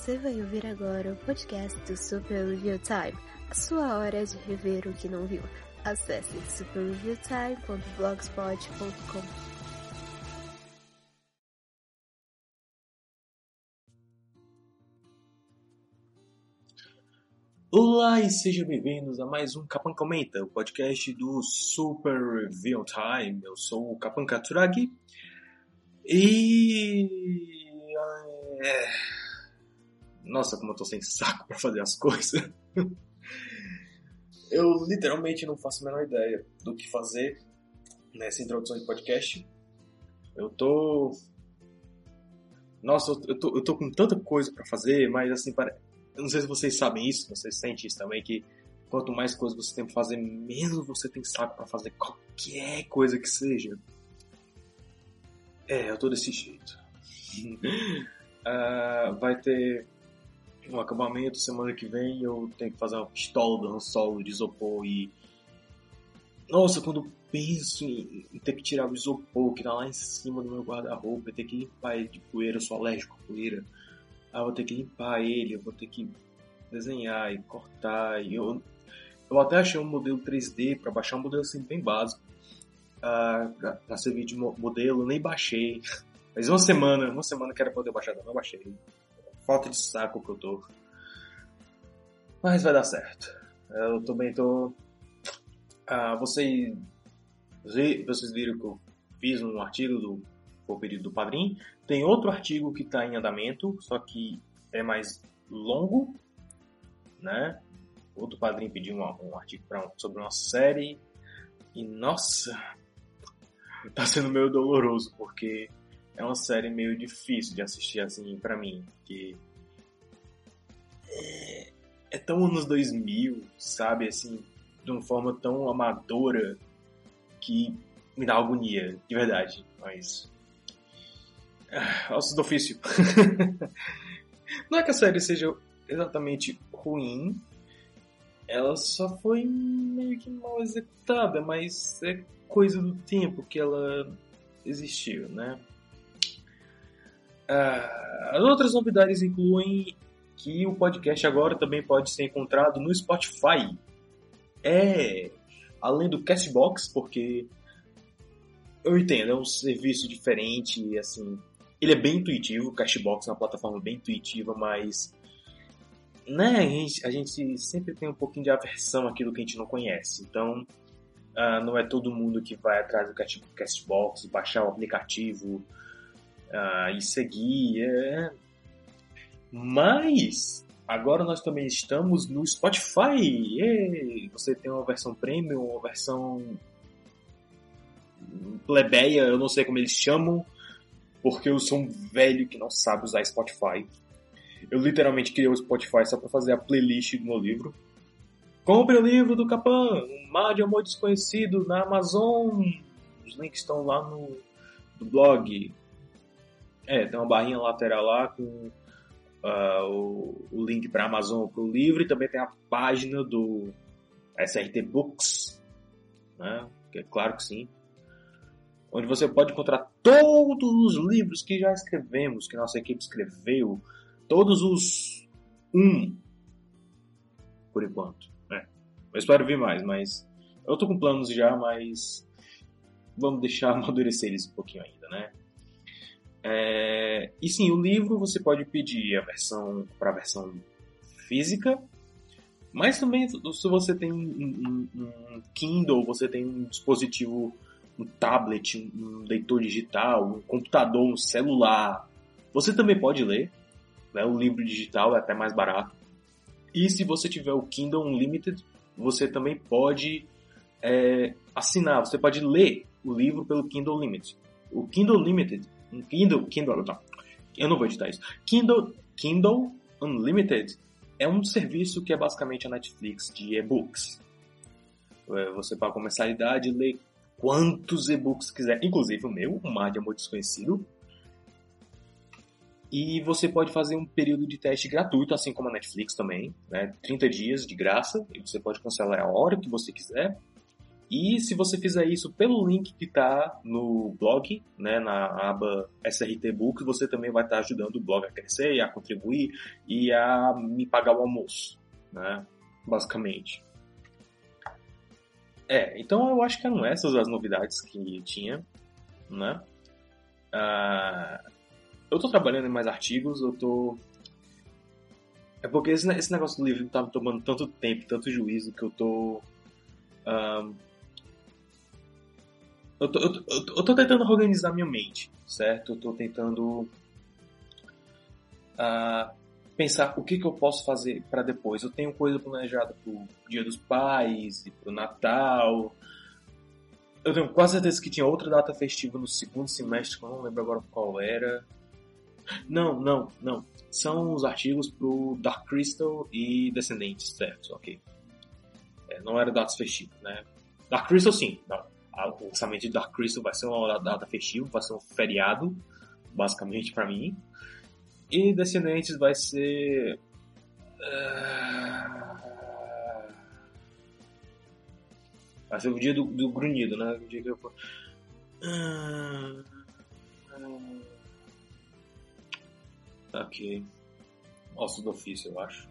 Você vai ouvir agora o podcast do Super Review Time, a sua hora de rever o que não viu. Acesse superreviewtime.blogspot.com. Olá e sejam bem-vindos a mais um Capan Comenta, o podcast do Super Review Time. Eu sou o Capan Katsuragi e. É... Nossa, como eu tô sem saco pra fazer as coisas. eu literalmente não faço a menor ideia do que fazer nessa introdução de podcast. Eu tô. Nossa, eu tô, eu tô com tanta coisa para fazer, mas assim, para eu não sei se vocês sabem isso, vocês sentem isso também, que quanto mais coisas você tem pra fazer, menos você tem saco para fazer qualquer coisa que seja. É, eu tô desse jeito. uh, vai ter um acabamento semana que vem, eu tenho que fazer uma pistola dando solo de isopor e. Nossa, quando eu penso em, em, ter que tirar o isopor que tá lá em cima do meu guarda-roupa, ter que limpar ele de poeira, eu sou alérgico a poeira ah, vou ter que limpar ele, eu vou ter que desenhar e cortar. E eu, eu até achei um modelo 3D para baixar um modelo assim bem básico. Ah, pra, pra servir de modelo, nem baixei. Mas uma semana, uma semana que era poder baixar, não baixei. Falta de saco que eu tô. Mas vai dar certo. Eu também tô. Ah, vocês, vocês viram que eu fiz um artigo do o pedido do padrinho. Tem outro artigo que está em andamento, só que é mais longo, né? Outro padrinho pediu um, um artigo sobre uma série e nossa, tá sendo meio doloroso porque é uma série meio difícil de assistir assim para mim, que é, é tão anos 2000, sabe, assim, de uma forma tão amadora que me dá agonia, de verdade. Mas ossos do ofício. Não é que a série seja exatamente ruim, ela só foi meio que mal executada, mas é coisa do tempo que ela existiu, né? Ah, as outras novidades incluem que o podcast agora também pode ser encontrado no Spotify. É, além do Castbox, porque eu entendo, é um serviço diferente, assim, ele é bem intuitivo, o Cashbox é uma plataforma bem intuitiva, mas né, a gente, a gente sempre tem um pouquinho de aversão àquilo que a gente não conhece. Então, uh, não é todo mundo que vai atrás do Cashbox, baixar o aplicativo uh, e seguir. É... Mas agora nós também estamos no Spotify. E você tem uma versão premium, uma versão plebeia, eu não sei como eles chamam porque eu sou um velho que não sabe usar Spotify. Eu literalmente criei o Spotify só para fazer a playlist do meu livro. Compre o livro do Capan, Um Mar de Amor Desconhecido, na Amazon. Os links estão lá no, no blog. É, tem uma barrinha lateral lá com uh, o, o, link para Amazon para o livro e também tem a página do SRT Books, né? Que é claro que sim onde você pode encontrar todos os livros que já escrevemos, que nossa equipe escreveu, todos os um, por enquanto. Né? Eu espero vir mais, mas eu tô com planos já, mas vamos deixar amadurecer eles um pouquinho ainda, né? É... E sim, o livro você pode pedir a versão para a versão física, mas também se você tem um, um, um Kindle, você tem um dispositivo um tablet, um leitor digital, um computador, um celular. Você também pode ler, né? o livro digital é até mais barato. E se você tiver o Kindle Unlimited, você também pode é, assinar, você pode ler o livro pelo Kindle Unlimited. O Kindle Unlimited, um Kindle, Kindle, não, eu não vou editar isso. Kindle, Kindle Unlimited é um serviço que é basicamente a Netflix de e-books. É, você paga uma mensalidade, lê quantos e-books quiser, inclusive o meu, O Mar de Amor Desconhecido. E você pode fazer um período de teste gratuito, assim como a Netflix também, né? 30 dias de graça, e você pode cancelar a hora que você quiser. E se você fizer isso pelo link que está no blog, né, na aba SRT Book, você também vai estar tá ajudando o blog a crescer, a contribuir e a me pagar o almoço, né, basicamente. É, então eu acho que eram essas as novidades que tinha, né? Uh, eu tô trabalhando em mais artigos, eu tô... É porque esse, esse negócio do livro tá me tomando tanto tempo, tanto juízo, que eu tô... eu tô, eu, tô, eu tô tentando organizar minha mente, certo? Eu tô tentando uh, pensar o que, que eu posso fazer para depois. Eu tenho coisa planejada pro Dia dos Pais e pro Natal. Eu tenho quase certeza que tinha outra data festiva no segundo semestre, eu não lembro agora qual era. Não, não, não. São os artigos pro Dark Crystal e Descendentes, certo? Ok. É, não era datas festivas, né? Dark Crystal sim, não o lançamento de Dark Crystal vai ser uma data festiva, vai ser um feriado, basicamente para mim. E Descendentes vai ser. Uh... Vai ser o dia do, do grunhido, né? O dia que eu. Uh... Ok. Osso do ofício, eu acho.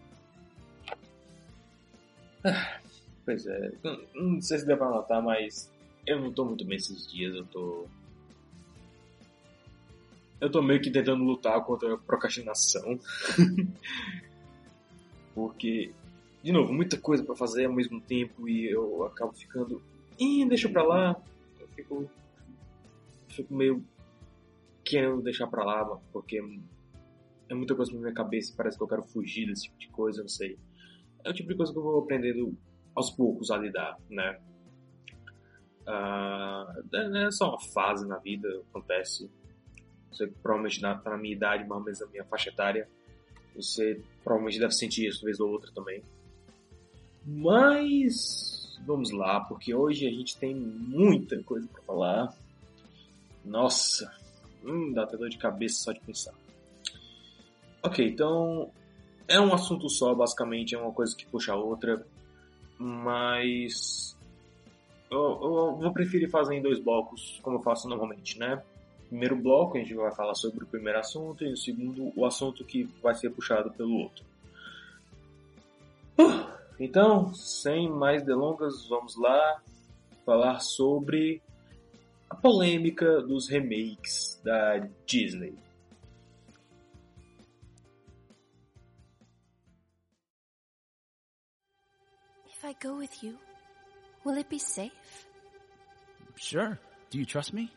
Ah, pois é. Não, não sei se deu pra notar, mas eu não tô muito bem esses dias, eu tô. Eu tô meio que tentando lutar contra a procrastinação. Porque, de novo, muita coisa para fazer ao mesmo tempo e eu acabo ficando. Ih, deixa pra lá. Eu fico. Fico meio querendo deixar pra lá, porque é muita coisa na minha cabeça, parece que eu quero fugir desse tipo de coisa, não sei. É o tipo de coisa que eu vou aprendendo aos poucos a lidar, né? Uh, é só uma fase na vida, acontece. Você provavelmente está na minha idade, mais ou menos na minha faixa etária. Você provavelmente deve sentir isso vez ou outra também. Mas vamos lá, porque hoje a gente tem muita coisa para falar. Nossa, hum, dá até dor de cabeça só de pensar. Ok, então é um assunto só, basicamente, é uma coisa que puxa a outra, mas eu, eu, vou preferir fazer em dois blocos, como eu faço normalmente, né? Primeiro bloco a gente vai falar sobre o primeiro assunto e o segundo o assunto que vai ser puxado pelo outro. Então, sem mais delongas, vamos lá falar sobre a polêmica dos remakes da Disney. If I go with you, Will it be safe? Sure. Do you trust me?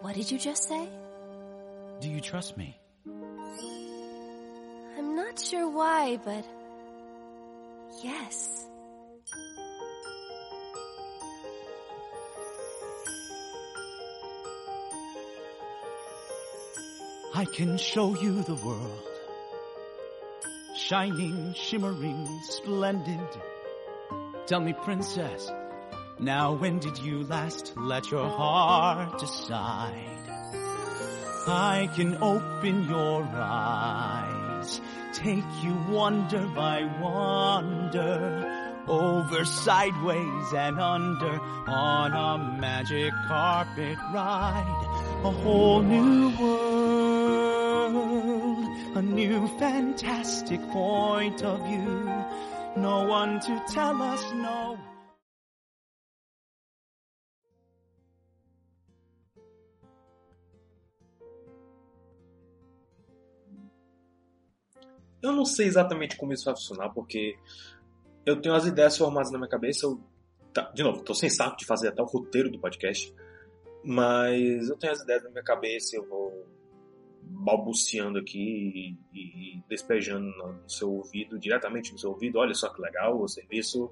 What did you just say? Do you trust me? I'm not sure why, but yes. I can show you the world. Shining, shimmering, splendid. Tell me, princess, now when did you last let your heart decide? I can open your eyes, take you wonder by wonder, over, sideways, and under, on a magic carpet ride, a whole new world, a new fantastic point of view no one to tell us no. Eu não sei exatamente como isso vai funcionar, porque eu tenho as ideias formadas na minha cabeça. Eu, tá, de novo, estou sem saco de fazer até o roteiro do podcast, mas eu tenho as ideias na minha cabeça, eu vou balbuciando aqui e, e, despejando no seu ouvido, diretamente no seu ouvido. Olha só que legal o serviço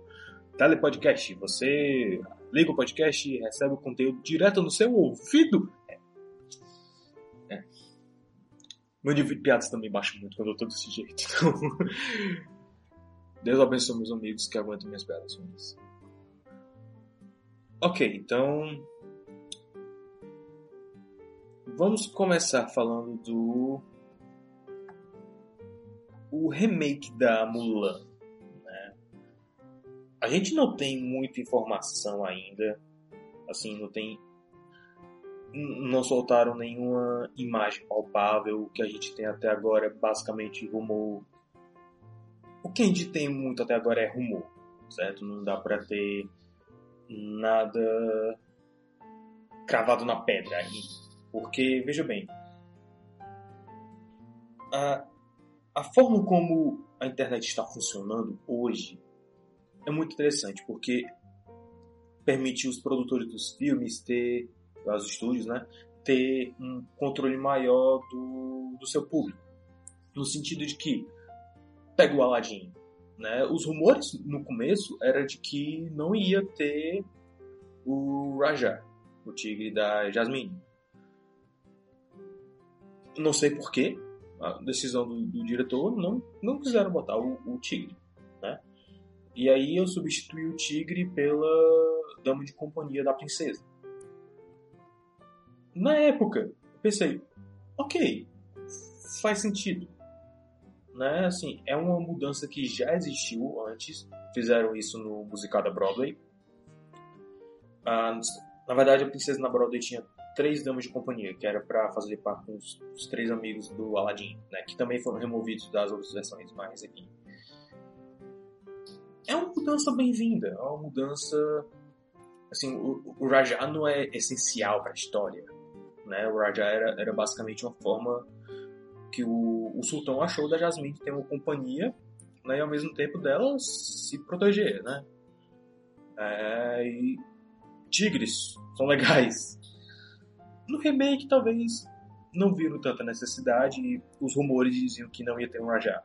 Telepodcast. Você liga o podcast e recebe o conteúdo direto no seu ouvido. É. é. Meu nível de piadas também baixa muito quando eu tô desse jeito. Então, Deus abençoe meus amigos que aguentam minhas piadas. Ok, então Vamos começar falando do o remake da Mulan. Né? a gente não tem muita informação ainda. Assim, não tem. Não soltaram nenhuma imagem palpável. O que a gente tem até agora é basicamente rumor. O que a gente tem muito até agora é rumor, certo? Não dá pra ter nada cravado na pedra aí. Porque, veja bem, a, a forma como a internet está funcionando hoje é muito interessante, porque permite os produtores dos filmes ter, os estúdios, né, ter um controle maior do, do seu público. No sentido de que, pega o Aladdin, né, os rumores no começo era de que não ia ter o Raja, o tigre da Jasmine. Não sei porquê, a decisão do, do, diretor, não, não quiseram botar o, o tigre. Né? E aí eu substituí o tigre pela dama de companhia da princesa. Na época, pensei, ok, faz sentido. Né? Assim, é uma mudança que já existiu antes. Fizeram isso no musical da Broadway. Ah, na verdade, a princesa na Broadway tinha três damas de companhia, que era para fazer parte dos os três amigos do Aladdin, né? Que também foram removidos das outras versões, mas aqui é uma mudança bem-vinda, é uma mudança assim, o, o Raja não é essencial para a história, né? O Raja era, era basicamente uma forma que o, o sultão achou da Jasmine ter uma companhia, né? E ao mesmo tempo dela se proteger, né? É, e tigres são legais. No remake, talvez não viram tanta necessidade e os rumores diziam que não ia ter um Raja.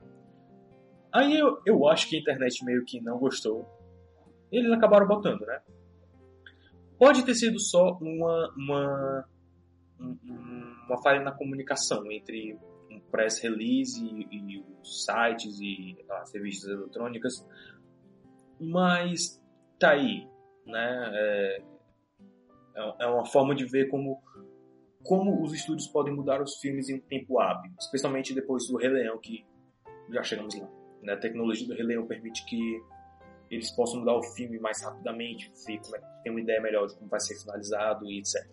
Aí eu, eu acho que a internet meio que não gostou. Eles acabaram botando, né? Pode ter sido só uma, uma, uma falha na comunicação entre um press release e, e os sites e as revistas eletrônicas, mas tá aí, né? É, é, é uma forma de ver como como os estúdios podem mudar os filmes em um tempo hábil, especialmente depois do Rei Leão, que já chegamos lá. Né? A tecnologia do Rei Leão permite que eles possam mudar o filme mais rapidamente, ter uma ideia melhor de como vai ser finalizado e etc.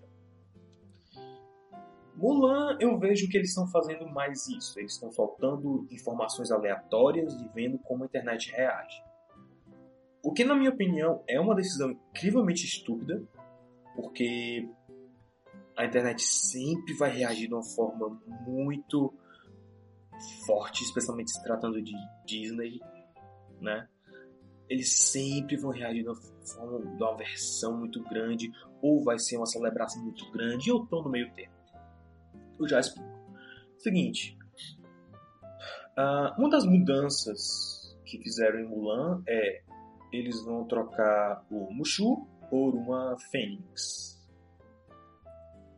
Mulan, eu vejo que eles estão fazendo mais isso. Eles estão soltando informações aleatórias e vendo como a internet reage. O que, na minha opinião, é uma decisão incrivelmente estúpida, porque a internet sempre vai reagir de uma forma muito forte, especialmente se tratando de Disney, né? Eles sempre vão reagir de uma forma, de uma versão muito grande, ou vai ser uma celebração muito grande, e eu tô no meio termo. Eu já explico. Seguinte, uh, uma das mudanças que fizeram em Mulan é eles vão trocar o Mushu por uma Fênix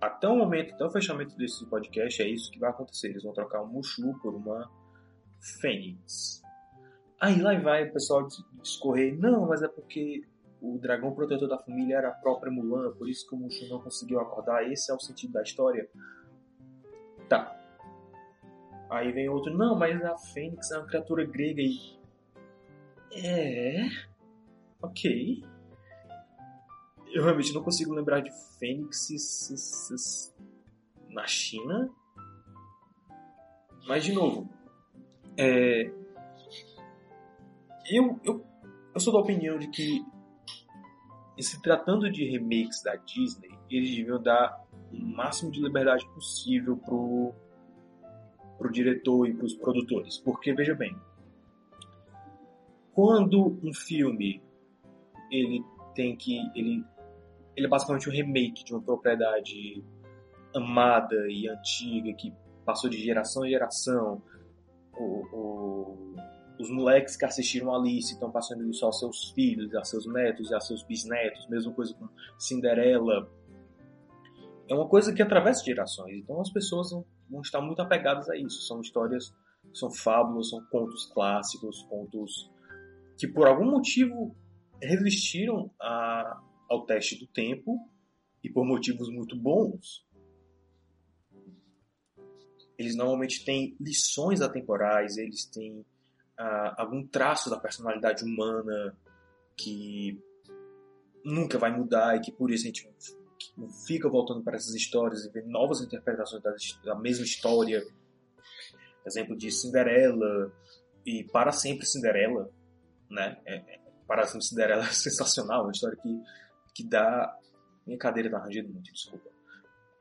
até o momento, até o fechamento desse podcast, é isso que vai acontecer. Eles vão trocar um Mushu por uma Fênix. Aí lá vai o pessoal discorrer, não, mas é porque o dragão protetor da família era a própria Mulan, por isso que o Mushu não conseguiu acordar. Esse é o sentido da história. Tá. Aí vem outro, não, mas a Fênix é uma criatura grega e. É. Ok eu realmente não consigo lembrar de fênixes na China. Mas, de novo, é, eu, eu, eu sou da opinião de que, se tratando de remakes da Disney, eles deviam dar o máximo de liberdade possível pro, pro diretor e pros produtores. Porque, veja bem, quando um filme ele tem que ele ele é basicamente um remake de uma propriedade amada e antiga que passou de geração em geração. O, o, os moleques que assistiram Alice estão passando isso aos seus filhos, a seus netos e a seus bisnetos, mesma coisa com Cinderela. É uma coisa que atravessa gerações, então as pessoas vão estar muito apegadas a isso. São histórias, são fábulas, são contos clássicos, contos que por algum motivo resistiram a, ao teste do tempo e por motivos muito bons. Eles normalmente têm lições atemporais, eles têm ah, algum traço da personalidade humana que nunca vai mudar e que por isso a gente fica voltando para essas histórias e vê novas interpretações da, da mesma história. Exemplo de Cinderela e Para Sempre Cinderela, né? É, é, para Sempre Cinderela é sensacional, uma história que, que dá... Minha cadeira tá rangendo muito, desculpa.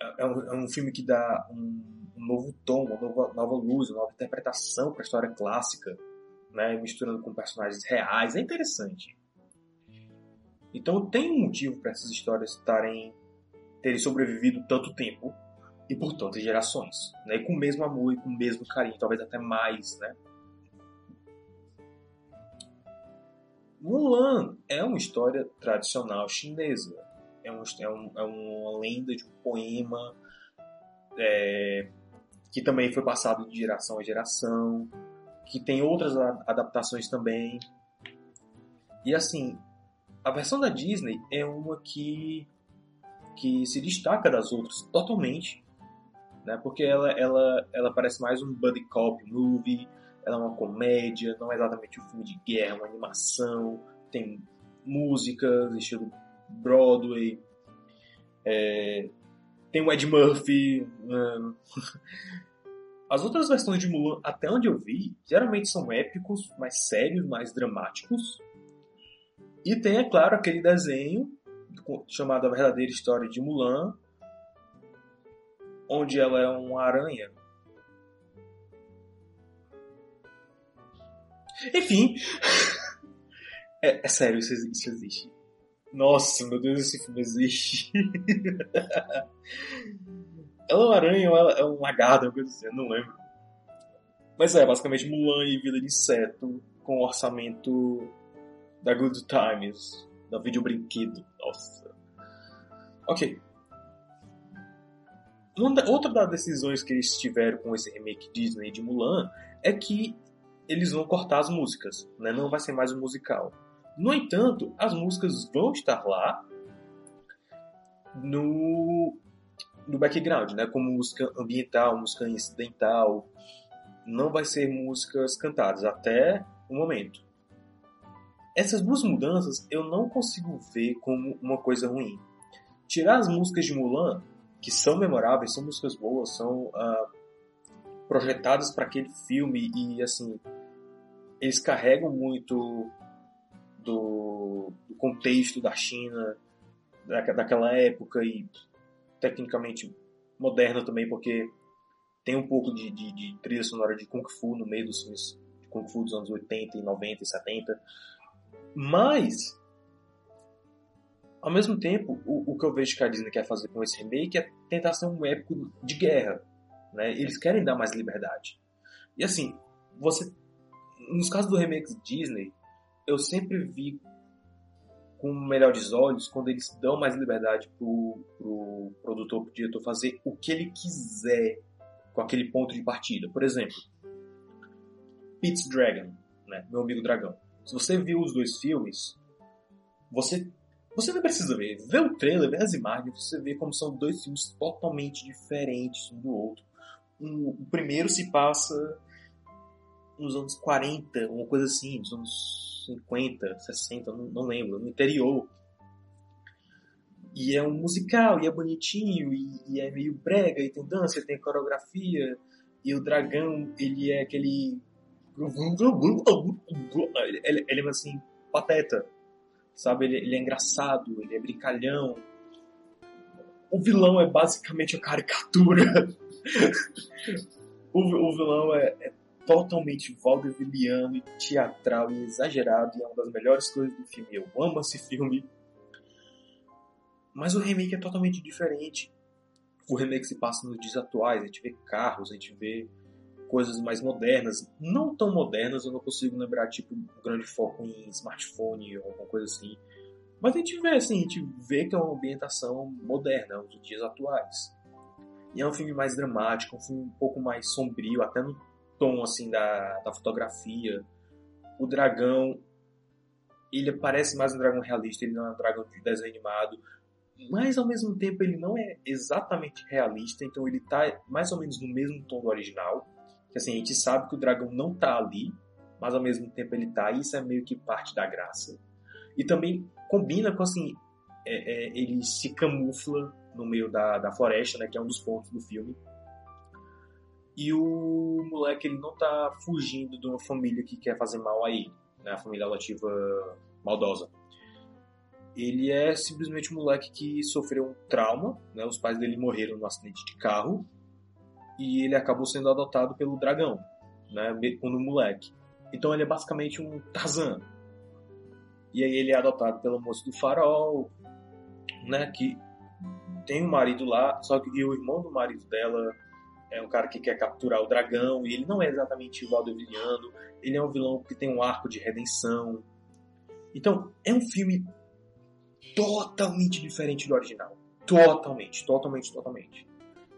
É, é um, é um filme que dá um, um novo tom, uma nova, nova luz, uma nova interpretação para a história clássica, né? Misturando com personagens reais. É interessante. Então tem um motivo para essas histórias estarem terem sobrevivido tanto tempo e por tantas gerações, né? E com o mesmo amor e com o mesmo carinho, talvez até mais, né? Mulan é uma história tradicional chinesa. É, um, é, um, é uma lenda de um poema é, que também foi passado de geração a geração, que tem outras adaptações também. E assim, a versão da Disney é uma que que se destaca das outras totalmente, né? Porque ela, ela, ela parece mais um buddy cop movie, ela é uma comédia, não é exatamente um filme de guerra, é uma animação, tem músicas estilo Broadway, é, tem o Ed Murphy. Né? As outras versões de Mulan, até onde eu vi, geralmente são épicos, mais sérios, mais dramáticos. E tem, é claro, aquele desenho chamado A Verdadeira História de Mulan, onde ela é uma aranha. Enfim, é, é sério, isso, isso existe. Nossa, meu Deus, esse filme existe. ela é uma aranha ou ela é um lagarto, coisa assim, eu não lembro. Mas é, basicamente Mulan e Vida de Inseto com orçamento da Good Times, da vídeo brinquedo. Nossa. Ok. Outra das decisões que eles tiveram com esse remake Disney de Mulan é que eles vão cortar as músicas, né? não vai ser mais um musical. No entanto, as músicas vão estar lá no, no background, né? como música ambiental, música incidental. Não vai ser músicas cantadas até o momento. Essas duas mudanças eu não consigo ver como uma coisa ruim. Tirar as músicas de Mulan, que são memoráveis, são músicas boas, são uh, projetadas para aquele filme e assim eles carregam muito do, do contexto da China da, daquela época e tecnicamente moderna também porque tem um pouco de, de, de, trilha sonora de Kung Fu no meio dos filmes de Kung Fu dos anos 80 e 90 e 70 mas, ao mesmo tempo, o, o que eu vejo que a Disney quer fazer com esse remake é tentar ser um épico de guerra. Né? Eles querem dar mais liberdade. E assim, você. Nos casos do remake Disney, eu sempre vi com melhores olhos quando eles dão mais liberdade pro, pro produtor, pro diretor fazer o que ele quiser com aquele ponto de partida. Por exemplo, Pete's Dragon, né? Meu amigo dragão. Se você viu os dois filmes, você você não precisa ver. Vê o trailer, vê as imagens, você vê como são dois filmes totalmente diferentes um do outro. O primeiro se passa nos anos 40, uma coisa assim, nos anos 50, 60, não, não lembro, no interior. E é um musical, e é bonitinho, e, e, é meio brega, e tem dança, tem coreografia, e o dragão, ele é aquele ele, ele é assim, pateta. Sabe? Ele, ele é engraçado, ele é brincalhão. O vilão é basicamente a caricatura. o, o vilão é, é totalmente vaudevilliano e teatral e exagerado e é uma das melhores coisas do filme. Eu amo esse filme. Mas o remake é totalmente diferente. O remake se passa nos dias atuais, a gente vê carros, a gente vê coisas mais modernas, não tão modernas, eu não consigo lembrar tipo um grande foco em smartphone ou alguma coisa assim. Mas a gente vê assim, a gente vê que é uma ambientação moderna, dos dias atuais. E é um filme mais dramático, um filme um pouco mais sombrio, até no tom assim da, da fotografia. O dragão, ele parece mais um dragão realista, ele não é um dragão de desenho animado, mas ao mesmo tempo ele não é exatamente realista, então ele está mais ou menos no mesmo tom do original que assim, a gente sabe que o dragão não tá ali, mas ao mesmo tempo ele tá, e isso é meio que parte da graça. E também combina com assim, é, é, ele se camufla no meio da, da floresta, né, que é um dos pontos do filme. E o moleque ele não tá fugindo de uma família que quer fazer mal a ele, né, a família adotiva maldosa. Ele é simplesmente um moleque que sofreu um trauma, né, os pais dele morreram no acidente de carro e ele acabou sendo adotado pelo dragão, né, quando moleque. Então ele é basicamente um Tarzan. E aí ele é adotado pela moça do farol, né, que tem um marido lá, só que o irmão do marido dela é um cara que quer capturar o dragão, e ele não é exatamente o Valdeviliano, ele é um vilão que tem um arco de redenção. Então, é um filme totalmente diferente do original. Totalmente, totalmente, totalmente.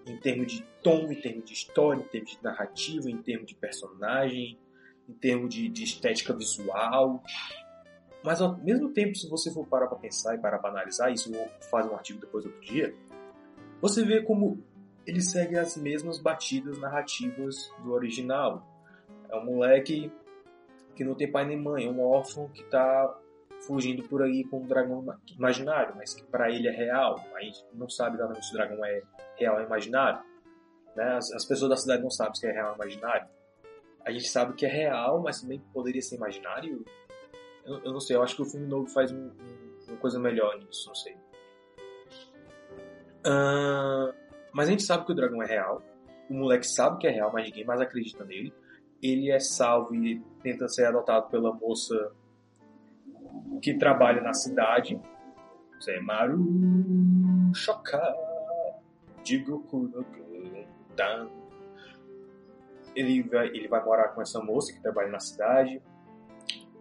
Em termos de tom, em termos de história, em termos de narrativa, em termos de personagem, em termos de, de estética visual. Mas ao mesmo tempo, se você for parar para pensar e parar para analisar, isso vou fazer um artigo depois outro dia, você vê como ele segue as mesmas batidas narrativas do original. É um moleque que não tem pai nem mãe, é um órfão que está fugindo por aí com um dragão imaginário, mas que para ele é real. A gente não sabe exatamente se o dragão é real ou imaginário. Né? As, as, pessoas da cidade não sabem se é real ou imaginário. A gente sabe que é real, mas também poderia ser imaginário. Eu, eu não sei, eu acho que o filme novo faz um, um, uma coisa melhor nisso, não sei. Uh, mas a gente sabe que o dragão é real. O moleque sabe que é real, mas ninguém mais acredita nele. Ele é salvo e tenta ser adotado pela moça que trabalha na cidade. Você Maru Shoka Jigoku no Dan. Ele vai, ele vai morar com essa moça que trabalha na cidade.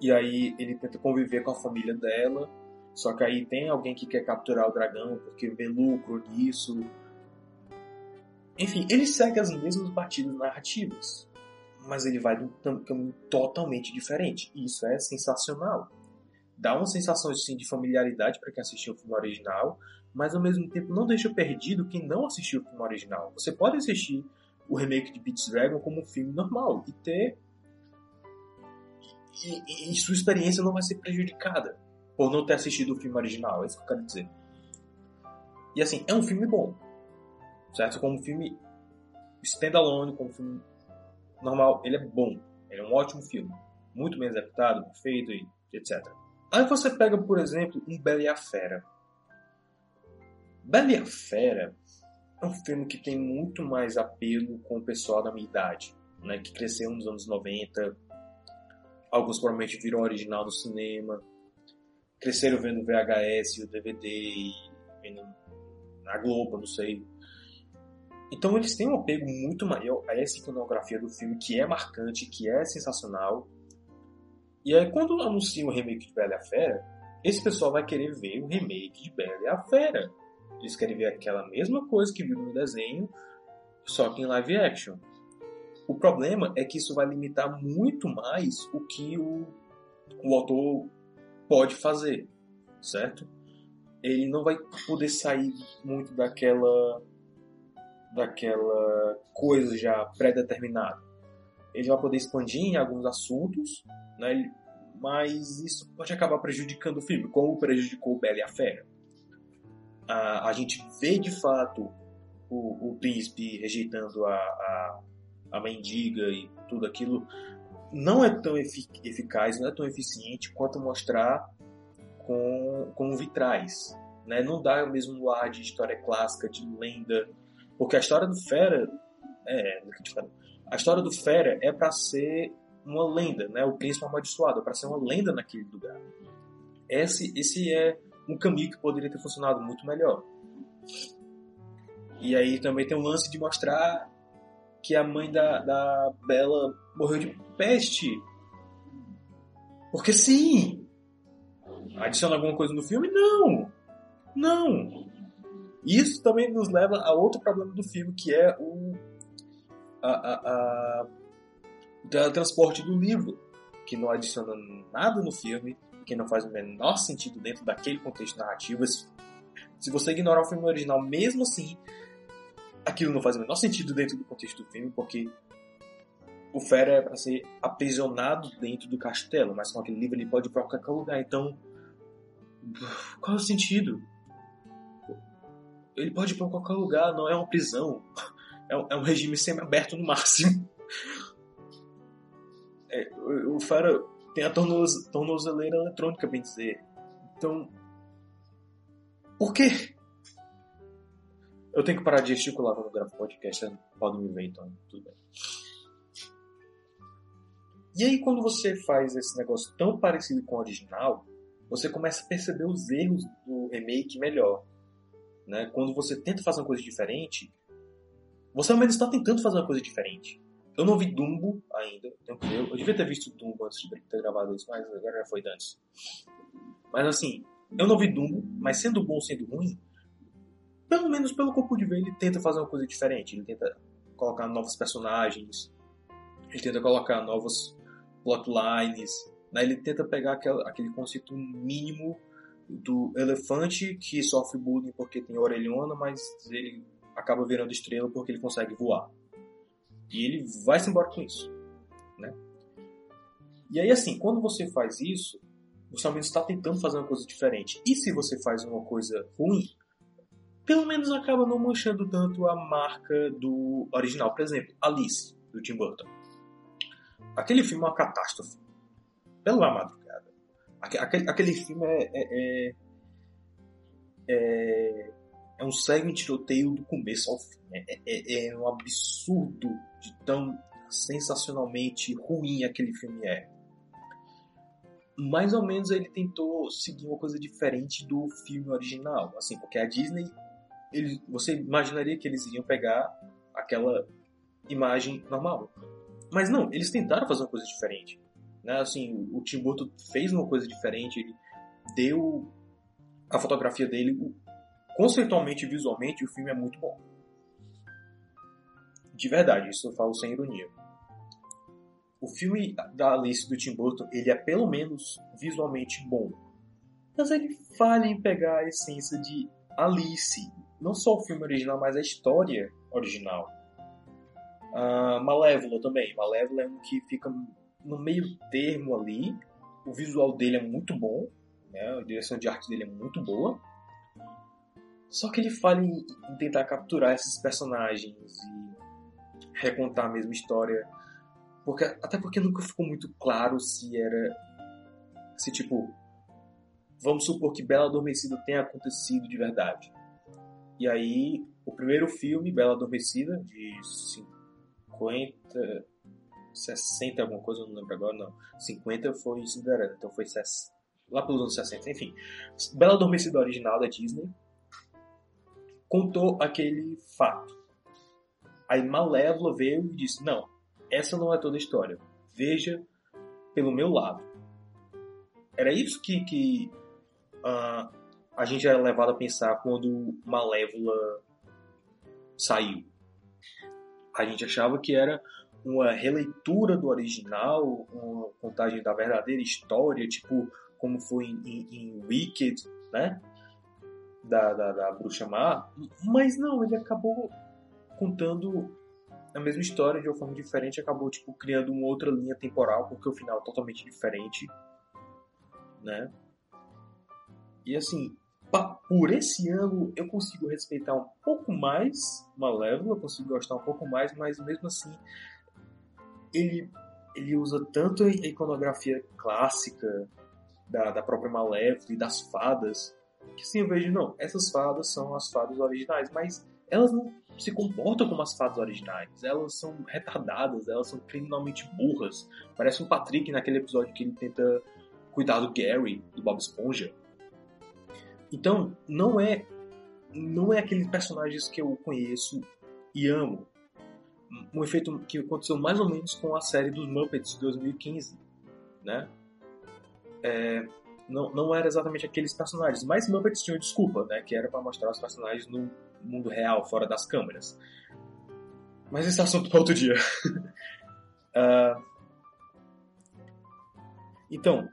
E aí ele tenta conviver com a família dela. Só que aí tem alguém que quer capturar o dragão porque vê lucro nisso. Enfim, ele segue as mesmas batidas narrativas, mas ele vai de um caminho totalmente diferente. E isso é sensacional. Dá uma sensação assim, de familiaridade para quem assistiu o filme original, mas ao mesmo tempo não deixa perdido quem não assistiu o filme original. Você pode assistir o remake de Pete's Dragon como um filme normal e ter. E, e, sua experiência não vai ser prejudicada por não ter assistido o filme original, é isso que eu quero dizer. E assim, é um filme bom, certo? Como filme standalone, como filme normal, ele é bom, ele é um ótimo filme, muito bem executado, feito e etc. Aí você pega, por exemplo, um Bela e a Fera. Bela e a Fera é um filme que tem muito mais apelo com o pessoal da minha idade, né, que cresceu nos anos 90. Alguns provavelmente viram original no cinema cresceram vendo VHS e o DVD e vendo na Globo, não sei. Então eles têm um apego muito maior a essa iconografia do filme, que é marcante, que é sensacional. E aí quando anunciam o remake de Bela e a Fera, esse pessoal vai querer ver o remake de Bela e a Fera. Eles querem ver aquela mesma coisa que viram no desenho, só que em live action. O problema é que isso vai limitar muito mais o que o, o autor pode fazer, certo? Ele não vai poder sair muito daquela daquela coisa já pré-determinada. Ele vai poder expandir em alguns assuntos, né? mas isso pode acabar prejudicando o filme, como prejudicou Bela e a Fera. A, a gente vê de fato o, o príncipe rejeitando a, a, a mendiga e tudo aquilo, não é tão eficaz, não é tão eficiente quanto mostrar com, com vitrais. Né? Não dá o mesmo ar de história clássica, de lenda, porque a história do Fera é, a história do Fera é para ser uma lenda, né? O príncipe amaldiçoado é para ser uma lenda naquele lugar. Esse, esse é um caminho que poderia ter funcionado muito melhor. E aí também tem o lance de mostrar que a mãe da, da Bela morreu de peste. Porque sim! Adiciona alguma coisa no filme? Não! Não! Isso também nos leva a outro problema do filme, que é o, a, a, a, o teletransporte do livro, que não adiciona nada no filme, que não faz o menor sentido dentro daquele contexto narrativo. Se você ignorar o filme original, mesmo assim, aquilo não faz o menor sentido dentro do contexto do filme, porque o Fera é para ser aprisionado dentro do castelo, mas com aquele livro ele pode ir para qualquer lugar. Então, Qual é o sentido? Ele pode ir pra qualquer lugar, não é uma prisão. É um, é um regime semi-aberto no máximo. É, o, o Fara tem a tornoze, tornozeleira eletrônica, bem dizer. Então. Por quê? Eu tenho que parar de gesticular quando gravo podcast, podem me ver, então tudo bem. E aí, quando você faz esse negócio tão parecido com o original, você começa a perceber os erros do remake melhor. Né? Quando você tenta fazer uma coisa diferente, você ao menos está tentando fazer uma coisa diferente. Eu não vi Dumbo ainda, tenho que ver. Eu devia ter visto Dumbo antes de ter gravado isso, mas agora já foi antes. Mas assim, eu não vi Dumbo, mas sendo bom, sendo ruim, pelo menos pelo corpo de ver, ele tenta fazer uma coisa diferente. Ele tenta colocar novos personagens, ele tenta colocar novos plotlines, né? ele tenta pegar aquela, aquele conceito mínimo do elefante que sofre bullying porque tem orelhona, mas ele acaba virando estrela porque ele consegue voar. E ele vai-se embora com isso. Né? E aí, assim, quando você faz isso, você ao menos está tentando fazer uma coisa diferente. E se você faz uma coisa ruim, pelo menos acaba não manchando tanto a marca do original. Por exemplo, Alice, do Tim Burton. Aquele filme é uma catástrofe. Pela madrugada. Aquele, aquele filme é, é, é, é é um segue tiroteio do começo ao fim. É, é, é, um absurdo de tão sensacionalmente ruim aquele filme é. Mais ou menos ele tentou seguir uma coisa diferente do filme original, assim, porque a Disney, ele, você imaginaria que eles iriam pegar aquela imagem normal, mas não, eles tentaram fazer uma coisa diferente, né? Assim, o Tim Burton fez uma coisa diferente, ele deu a fotografia dele conceitualmente e visualmente, o filme é muito bom. De verdade, isso eu falo sem ironia. O filme da Alice do Tim Burton, ele é pelo menos visualmente bom. Mas ele falha em pegar a essência de Alice. Não só o filme original, mas a história original. Uh, Malévola também. Malévola é um que fica no meio termo ali. O visual dele é muito bom. Né? A direção de arte dele é muito boa. Só que ele falha em, tentar capturar esses personagens e recontar a mesma história. Porque, até porque nunca ficou muito claro se era. Se tipo. Vamos supor que Bela Adormecida tenha acontecido de verdade. E aí, o primeiro filme, Bela Adormecida, de 50. 60, alguma coisa, não lembro agora, não. 50 foi Cinderela, então foi lá pelos anos 60, enfim. Bela Adormecida original da Disney, contou aquele fato. Aí Malévola veio e disse: Não, essa não é toda a história. Veja pelo meu lado. Era isso que, que uh, a gente era levado a pensar quando Malévola saiu. A gente achava que era uma releitura do original, uma contagem da verdadeira história, tipo como foi em, em, em Wicked, né? da, da, da Bruxa Má, mas não, ele acabou contando a mesma história de uma forma diferente, acabou tipo criando uma outra linha temporal, porque o final é totalmente diferente, né? E assim, por esse ano eu consigo respeitar um pouco mais Malévola, eu consigo gostar um pouco mais, mas mesmo assim ele ele usa tanto a iconografia clássica da, da própria Malévola e das fadas que sim, eu vejo, não, essas fadas são as fadas originais, mas elas não se comportam como as fadas originais. Elas são retardadas, elas são criminalmente burras. Parece um Patrick naquele episódio que ele tenta cuidar do Gary, do Bob Esponja. Então, não é não é aqueles personagens que eu conheço e amo. Um efeito que aconteceu mais ou menos com a série dos Muppets de 2015, né? É, não, não era exatamente aqueles personagens, mas Muppets tinham desculpa, né? Que era para mostrar os personagens no mundo real, fora das câmeras. Mas esse é assunto para outro dia. uh, então,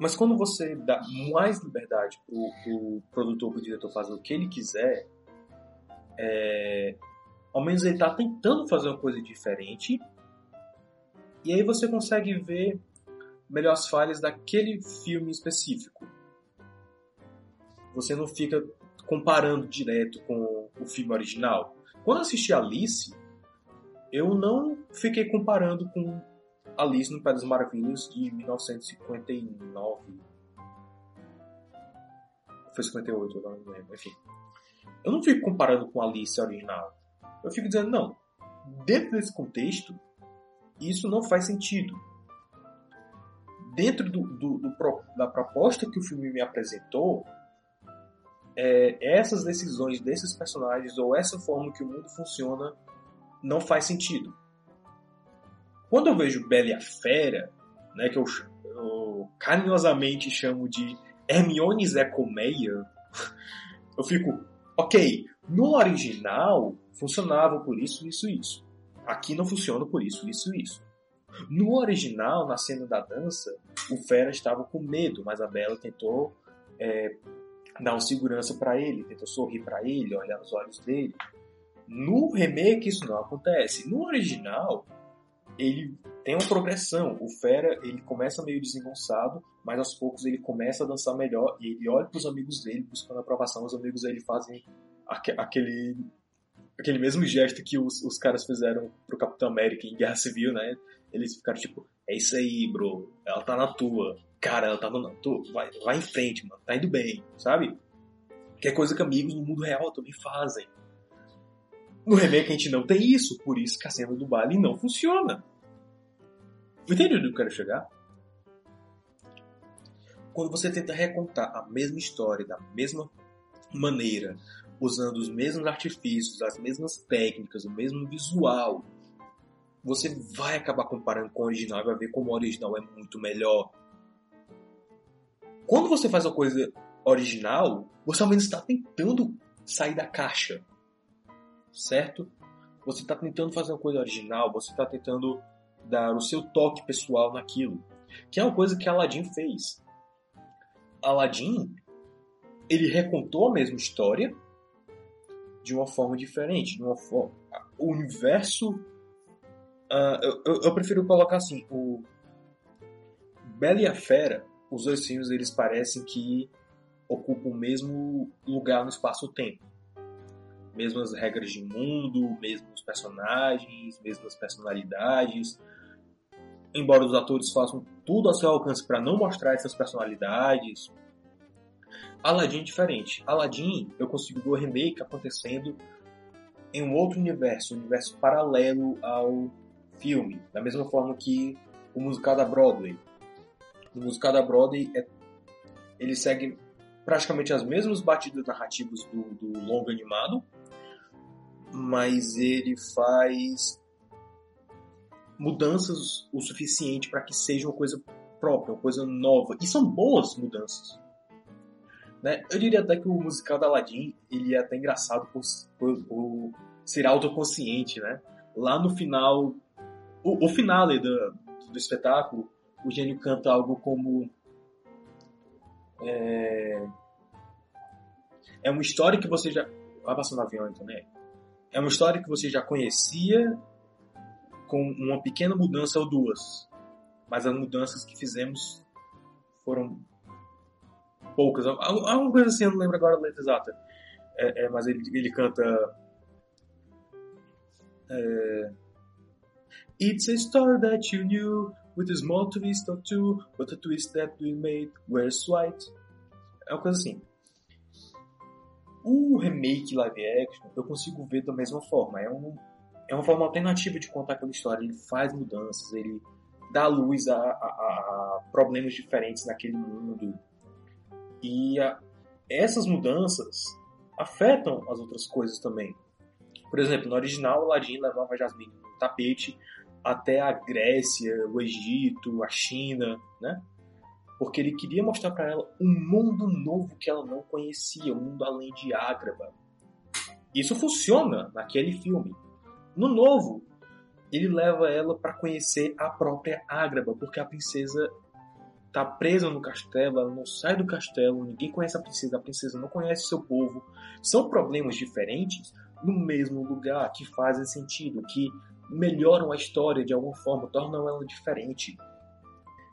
mas quando você dá mais liberdade pro, pro produtor, pro diretor fazer o que ele quiser, é, ao menos ele está tentando fazer uma coisa diferente. E aí você consegue ver melhor as falhas daquele filme específico. você não fica comparando direto com o filme original. Quando assisti Alice, eu não fiquei comparando com Alice no País das Maravilhas de 1959. Foi 58, eu não lembro, enfim. Eu não fico comparando com Alice original. Eu fico dizendo, não, dentro desse contexto, isso não faz sentido. Dentro do, do, do, da proposta que o filme me apresentou, é, essas decisões desses personagens ou essa forma que o mundo funciona não faz sentido. Quando eu vejo Bela e a Fera, né, que eu, eu carinhosamente chamo de Hermione Zé Colmeia, eu fico, ok, no original funcionava por isso, isso, isso. Aqui não funciona por isso, isso, isso. No original, na cena da dança, o Fera estava com medo, mas a Bela tentou é, dar uma segurança para ele, tentou sorrir para ele, olhar nos olhos dele. No remake isso não acontece. No original, ele tem uma progressão. O Fera, ele começa meio desengonçado, mas aos poucos ele começa a dançar melhor e ele olha para os amigos dele buscando aprovação. Os amigos dele fazem aquele aquele mesmo gesto que os, os caras fizeram pro Capitão América em Guerra Civil, né? Eles ficaram tipo, é isso aí, bro. Ela tá na tua. Cara, ela tá na tua. Vai, vai em frente, mano. Tá indo bem, sabe? Que é coisa que amigos no mundo real também fazem. No remake a gente não tem isso, por isso que a cena do baile não funciona. Entende onde eu quero chegar? Quando você tenta recontar a mesma história da mesma maneira, usando os mesmos artifícios, as mesmas técnicas, o mesmo visual, você vai acabar comparando com o original e vai ver como o original é muito melhor. Quando você faz uma coisa original, você ao menos está tentando sair da caixa, certo? Você está tentando fazer uma coisa original, você está tentando dar o seu toque pessoal naquilo, que é uma coisa que Aladdin fez. Aladdin, ele recontou a mesma história de uma forma diferente, de uma forma, o universo Uh, eu, eu, prefiro colocar assim, o Bela e a Fera, os dois filmes eles parecem que ocupam o mesmo lugar no espaço-tempo. Mesmas regras de mundo, mesmos personagens, mesmas personalidades. Embora os atores façam tudo ao seu alcance para não mostrar essas personalidades. Aladdin é diferente. Aladdin, eu consigo ver o remake acontecendo em um outro universo, um universo paralelo ao filme, da mesma forma que o musical da Broadway. O musical da Broadway é, ele segue praticamente as mesmas batidas narrativas do, do longo animado, mas ele faz mudanças o suficiente para que seja uma coisa própria, uma coisa nova. E são boas mudanças. Né? Eu diria até que o musical da Aladdin ele é até engraçado por, por, por ser autoconsciente. Né? Lá no final o, o finale do, do espetáculo, o gênio canta algo como. É, é uma história que você já. Vai passando avião então, né? É uma história que você já conhecia com uma pequena mudança ou duas. Mas as mudanças que fizemos foram poucas. Alguma coisa assim, eu não lembro agora a letra exata. É, é, mas ele, ele canta. É, It's a story that you knew, with a small twist or two, but the twist that we made was white. É uma coisa assim. O remake live action eu consigo ver da mesma forma. É, um, é uma forma alternativa de contar aquela história. Ele faz mudanças, ele dá luz a, a, a problemas diferentes naquele mundo. E a, essas mudanças afetam as outras coisas também. Por exemplo, no original, Aladdin levava Jasmine no tapete até a Grécia, o Egito, a China, né? Porque ele queria mostrar para ela um mundo novo que ela não conhecia, um mundo além de Ágraba. Isso funciona naquele filme. No novo, ele leva ela para conhecer a própria Ágraba, porque a princesa tá presa no castelo, ela não sai do castelo, ninguém conhece a princesa, a princesa não conhece seu povo. São problemas diferentes no mesmo lugar que fazem sentido, que melhoram a história de alguma forma, tornam ela diferente.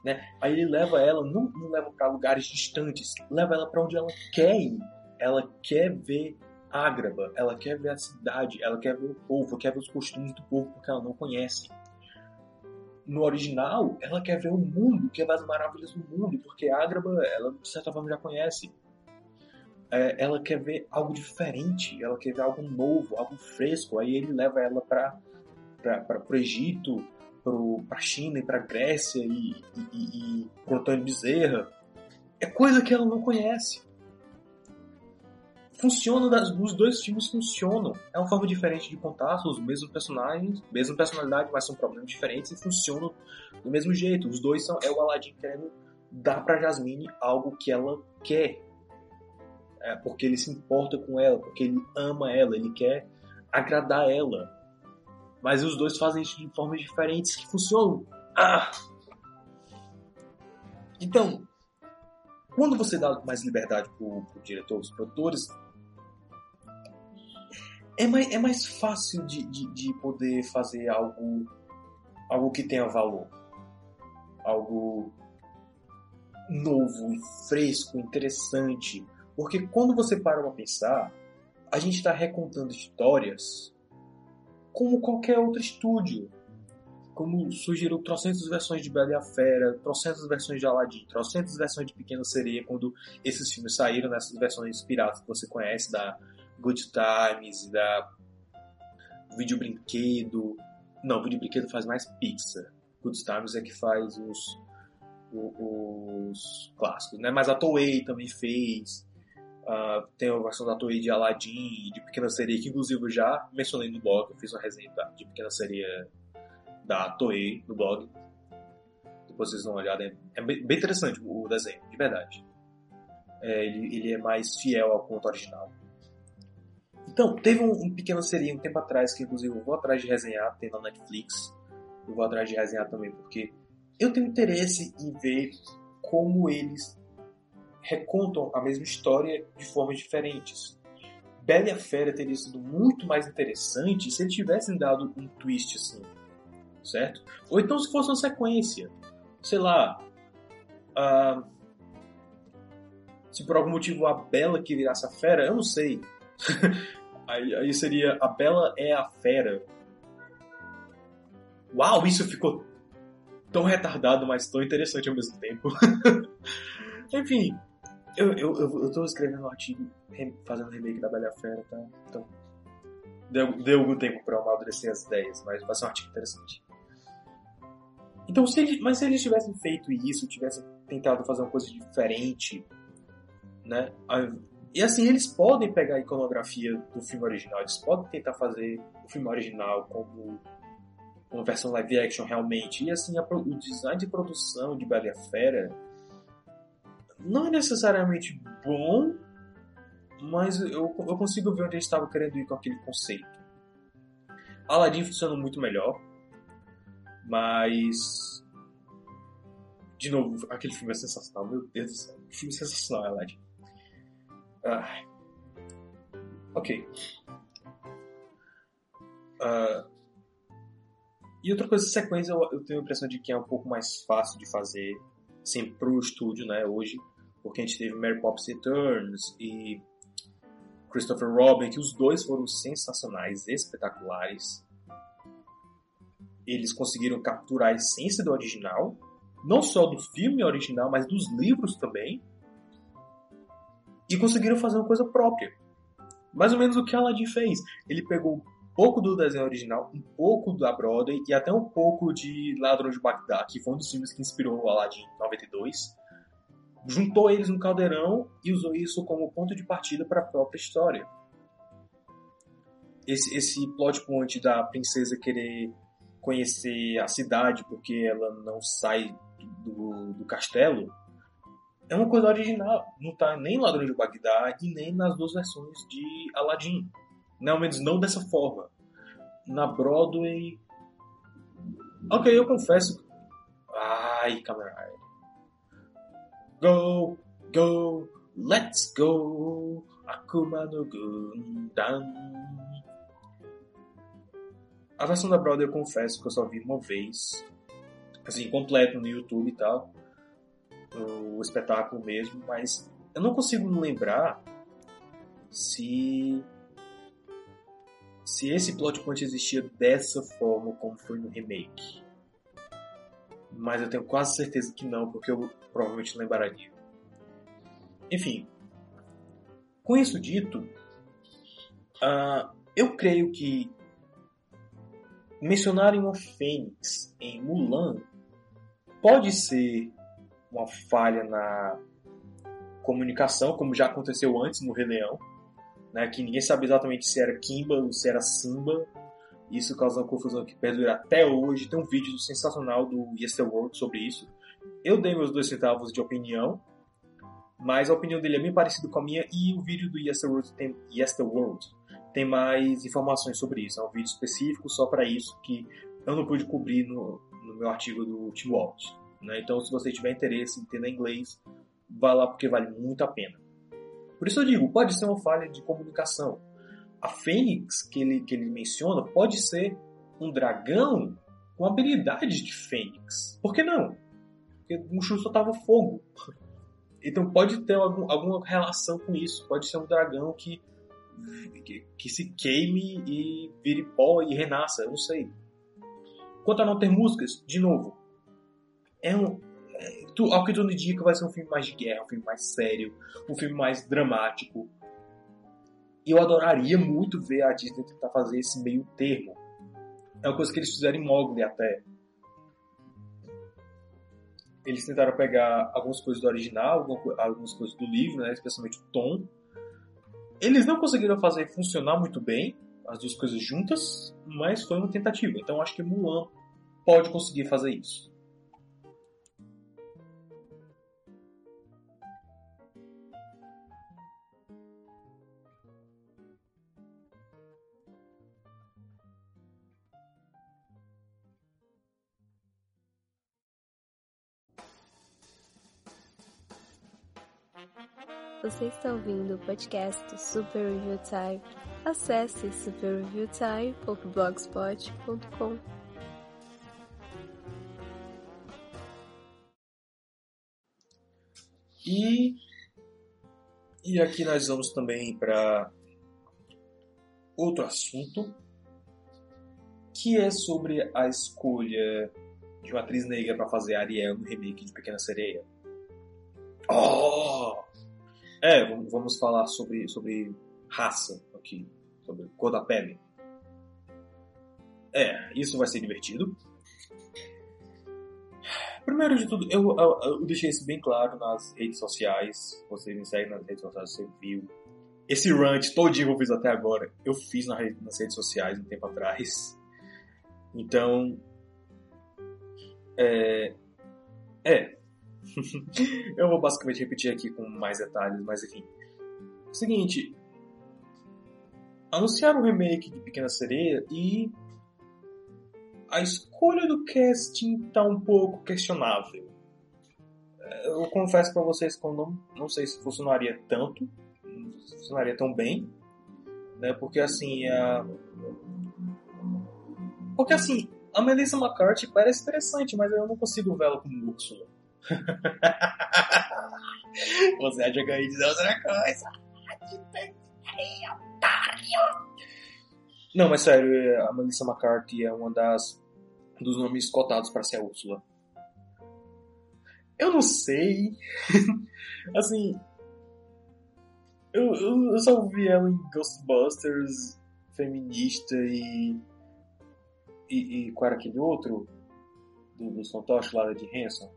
Né? Aí ele leva ela, não, não leva para lugares distantes, leva ela para onde ela quer ir. ela quer ver Ágraba, ela quer ver a cidade, ela quer ver o povo, quer ver os costumes do povo porque ela não conhece. No original, ela quer ver o mundo, quer ver as maravilhas do mundo, porque Ágraba, ela de certa forma já conhece. É, ela quer ver algo diferente, ela quer ver algo novo, algo fresco. Aí ele leva ela para o Egito, para a China e para a Grécia e, e, e, pro Antônio Bezerra. É coisa que ela não conhece funciona, os dois filmes funcionam. É uma forma diferente de contar, são os mesmos personagens, mesma personalidade, mas são problemas diferentes e funcionam do mesmo jeito. Os dois são é o Aladdin querendo dar para Jasmine algo que ela quer. É, porque ele se importa com ela, porque ele ama ela, ele quer agradar ela. Mas os dois fazem isso de formas diferentes que funcionam. Ah! Então, quando você dá mais liberdade pro, pro diretor, os produtores, é mais, é mais fácil de, de, de poder fazer algo, algo que tenha valor. Algo novo, fresco, interessante. Porque quando você para pra pensar, a gente está recontando histórias como qualquer outro estúdio. Como surgiram trocentas versões de Bela e a Fera, trocentas versões de Aladdin, trocentas versões de Pequena Sereia, quando esses filmes saíram nessas versões piratas que você conhece, da Good Times, da Vídeo Brinquedo. Não, Vídeo Brinquedo faz mais Pixar. Good Times é que faz os, os, os clássicos, né? Mas a Toei também fez. Uh, tem a versão da Toei de Aladdin, de Pequena Sereia, que inclusive eu já mencionei no blog, eu fiz uma resenha de Pequena Sereia da Toei no blog. Depois vocês dão uma olhada, é bem, interessante o desenho, de verdade. É, ele, ele é mais fiel ao conto original. Então, teve um, um pequeno seria um tempo atrás, que inclusive eu vou atrás de resenhar, tem na Netflix. Eu vou atrás de resenhar também, porque eu tenho interesse em ver como eles recontam a mesma história de formas diferentes. Bela e a Fera teria sido muito mais interessante se eles tivessem dado um twist assim, certo? Ou então se fosse uma sequência, sei lá, uh, se por algum motivo a Bela que virasse a Fera, eu não sei. Aí, aí seria A Bela é a Fera. Uau, isso ficou tão retardado, mas tão interessante ao mesmo tempo. Enfim, eu, eu, eu, eu tô escrevendo um artigo fazendo remake da Bela Fera, tá? Então, deu, deu algum tempo pra eu amadurecer as ideias, mas vai ser um artigo interessante. Então, se ele, mas se eles tivessem feito isso, tivessem tentado fazer uma coisa diferente, né? E assim, eles podem pegar a iconografia do filme original, eles podem tentar fazer o filme original como uma versão live action realmente. E assim, a, o design de produção de Bela Fera não é necessariamente bom, mas eu, eu consigo ver onde eles estavam querendo ir com aquele conceito. Aladdin funciona muito melhor, mas. De novo, aquele filme é sensacional, meu Deus do céu. Filme sensacional, Aladdin. Ah. Ok. Uh, e outra coisa, sequência eu, eu, tenho a impressão de que é um pouco mais fácil de fazer, sim, pro estúdio, né, hoje, porque a gente teve Mary Poppins Returns e Christopher Robin, que os dois foram sensacionais, espetaculares. Eles conseguiram capturar a essência do original, não só do filme original, mas dos livros também e conseguiram fazer uma coisa própria. Mais ou menos o que Aladdin fez. Ele pegou pouco do desenho original, um pouco da Broadway e até um pouco de Ladrão de Bagdá, que foi um dos filmes que inspirou o Aladdin 92. Juntou eles no caldeirão e usou isso como ponto de partida para a própria história. Esse, esse plot point da princesa querer conhecer a cidade porque ela não sai do, do castelo é uma coisa original. Não tá nem Ladrão de Bagdá e nem nas duas versões de Aladdin. Não, ao menos não dessa forma. Na Broadway. Ok, eu confesso. Ai, Kamen Go, go, let's go. Akuma no Gundam. A versão da Broadway eu confesso que eu só vi uma vez. Assim, completo no YouTube e tal o espetáculo mesmo, mas eu não consigo lembrar se se esse plot point existia dessa forma como foi no remake. Mas eu tenho quase certeza que não, porque eu provavelmente lembraria. Enfim, com isso dito, uh, eu creio que mencionarem uma Fênix em Mulan pode ser uma falha na comunicação, como já aconteceu antes no Rei Leão né, que ninguém sabe exatamente se era Kimba ou se era Simba. Isso causa uma confusão que perdura até hoje. Tem um vídeo sensacional do Yesterworld sobre isso. Eu dei meus dois centavos de opinião, mas a opinião dele é bem parecida com a minha e o vídeo do Yesterworld tem, Yesterworld tem mais informações sobre isso. É um vídeo específico só para isso que eu não pude cobrir no, no meu artigo do Team Walt. Né? Então, se você tiver interesse em entender inglês, vá lá porque vale muito a pena. Por isso eu digo, pode ser uma falha de comunicação. A Fênix que ele, que ele menciona pode ser um dragão com habilidades de Fênix. Por que não? Porque o Mushu só tava fogo. Então pode ter algum, alguma relação com isso. Pode ser um dragão que, que, que, se queime e vire pó e renasça. Eu não sei. Quanto a não ter músicas, de novo, é um, tu, ao que tudo indica, vai ser um filme mais de guerra, um filme mais sério, um filme mais dramático. E eu adoraria muito ver a Disney tentar fazer esse meio termo. É uma coisa que eles fizeram em Mowgli até. Eles tentaram pegar algumas coisas do original, algumas coisas do livro, né, especialmente o tom. Eles não conseguiram fazer funcionar muito bem as duas coisas juntas, mas foi uma tentativa. Então acho que Mulan pode conseguir fazer isso. Você está ouvindo o podcast Super Review Time. Acesse superreviewtime.blogspot.com. E e aqui nós vamos também para outro assunto que é sobre a escolha de uma atriz negra para fazer Ariel no remake de Pequena Sereia. Oh! É, vamos falar sobre, sobre raça aqui, sobre cor da pele. É, isso vai ser divertido. Primeiro de tudo, eu, eu, eu, deixei isso bem claro nas redes sociais. Você me segue nas redes sociais, você viu. Esse rant todinho que eu fiz até agora, eu fiz nas redes sociais um tempo atrás. Então. É. É, eu vou basicamente repetir aqui com mais detalhes, mas enfim. Seguinte. Anunciaram o remake de Pequena Sereia e. A escolha do casting tá um pouco questionável. Eu confesso para vocês que eu não, não sei se funcionaria tanto, não funcionaria tão bem, né? Porque assim, a... Porque assim, a Melissa McCarthy parece interessante, mas eu não consigo vê-la como Úrsula. Você acha que eu ia dizer outra coisa? Não, mas sério, a Melissa McCarthy é uma das dos nomes cotados para ser a Úrsula. Eu não sei. assim. Eu, eu, eu, só vi ela em Ghostbusters, feminista e. E, e qual era aquele outro? Do, do fantoche lá de Hanson?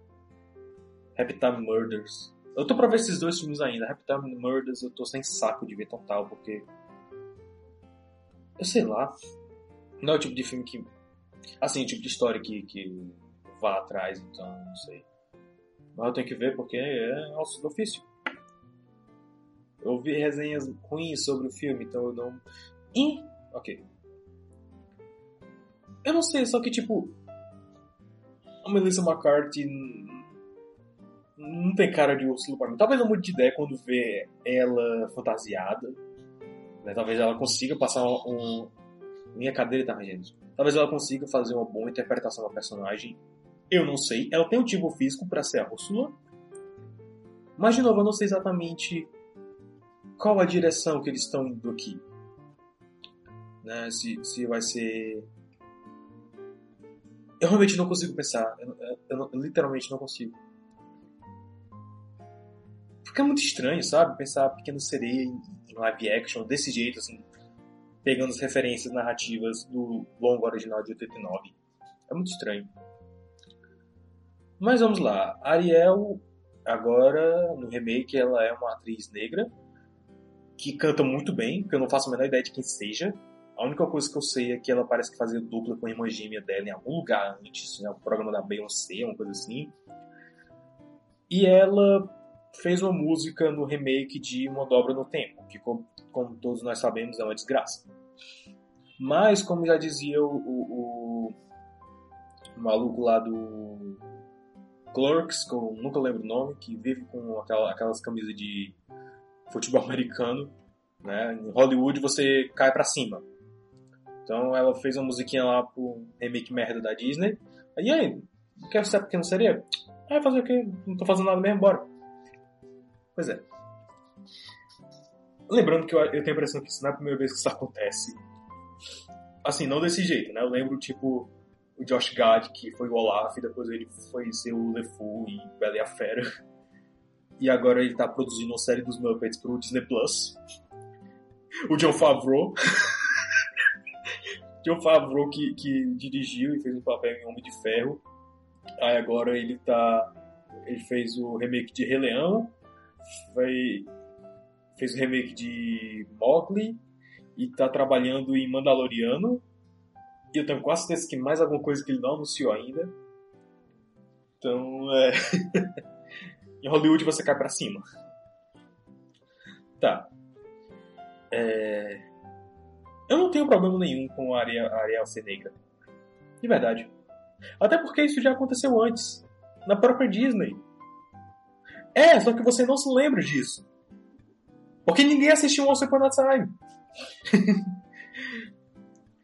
Time Murders. Eu tô pra ver esses dois filmes ainda. Time Murders eu tô sem saco de ver total, porque. Eu sei lá. Não é o tipo de filme que. Assim, o tipo de história que, que vá atrás, então não sei. Mas eu tenho que ver porque é nosso ofício. Eu vi resenhas ruins sobre o filme, então eu não. Ih! Ok. Eu não sei, só que tipo. A Melissa McCarthy não tem cara de Úrsula pra mim. Talvez eu mude de ideia quando vê ela fantasiada. Né? Talvez ela consiga passar um. Minha cadeira tá gente. Talvez ela consiga fazer uma boa interpretação da personagem. Eu não sei. Ela tem um tipo físico para ser a Úrsula. Mas de novo, eu não sei exatamente qual a direção que eles estão indo aqui? Né? Se, se vai ser. Eu realmente não consigo pensar. Eu, eu, eu literalmente não consigo. Fica muito estranho, sabe? Pensar Pequena Sereia em, live action desse jeito, assim, pegando as referências narrativas do longo original de 89. É muito estranho. Mas vamos lá. Ariel, agora, no remake, ela é uma atriz negra que canta muito bem, que eu não faço a menor ideia de quem seja. A única coisa que eu sei é que ela parece que fazia dupla com a irmã gêmea dela em algum lugar antes, né? um programa da Beyoncé, uma coisa assim. E ela fez uma música no remake de Uma Dobra no Tempo, que, como, como todos nós sabemos, é uma desgraça. Mas, como já dizia o, o, o maluco lá do Clerks, que eu nunca lembro o nome, que vive com aquela, aquelas camisas de futebol americano, né? Em Hollywood você cai para cima. Então ela fez uma musiquinha lá pro remake merda da Disney. E aí, quer ser pequeno seria? Ah, fazer o quê? Não tô fazendo nada mesmo, bora. Pois é. Lembrando que eu, eu tenho a impressão que isso não é a primeira vez que isso acontece. Assim, não desse jeito, né? Eu lembro, tipo, o Josh Gad, que foi o Olaf, e depois ele foi ser o LeFou em Bela e a Fera. E agora ele tá produzindo uma série dos Muppets pro Disney Plus. O John Favreau. John Favreau que, que dirigiu e fez um papel em Homem de Ferro. Aí agora ele tá. Ele fez o remake de Rei Leão. Fez o remake de Mowgli. E tá trabalhando em Mandaloriano. E eu tenho quase certeza que mais alguma coisa que ele não anunciou ainda. Então, é. em Hollywood você cai pra cima. Tá. É... Eu não tenho problema nenhum com a Ariel, a Ariel ser negra. De verdade. Até porque isso já aconteceu antes. Na própria Disney. É, só que você não se lembra disso. Porque ninguém assistiu Once Upon a Time.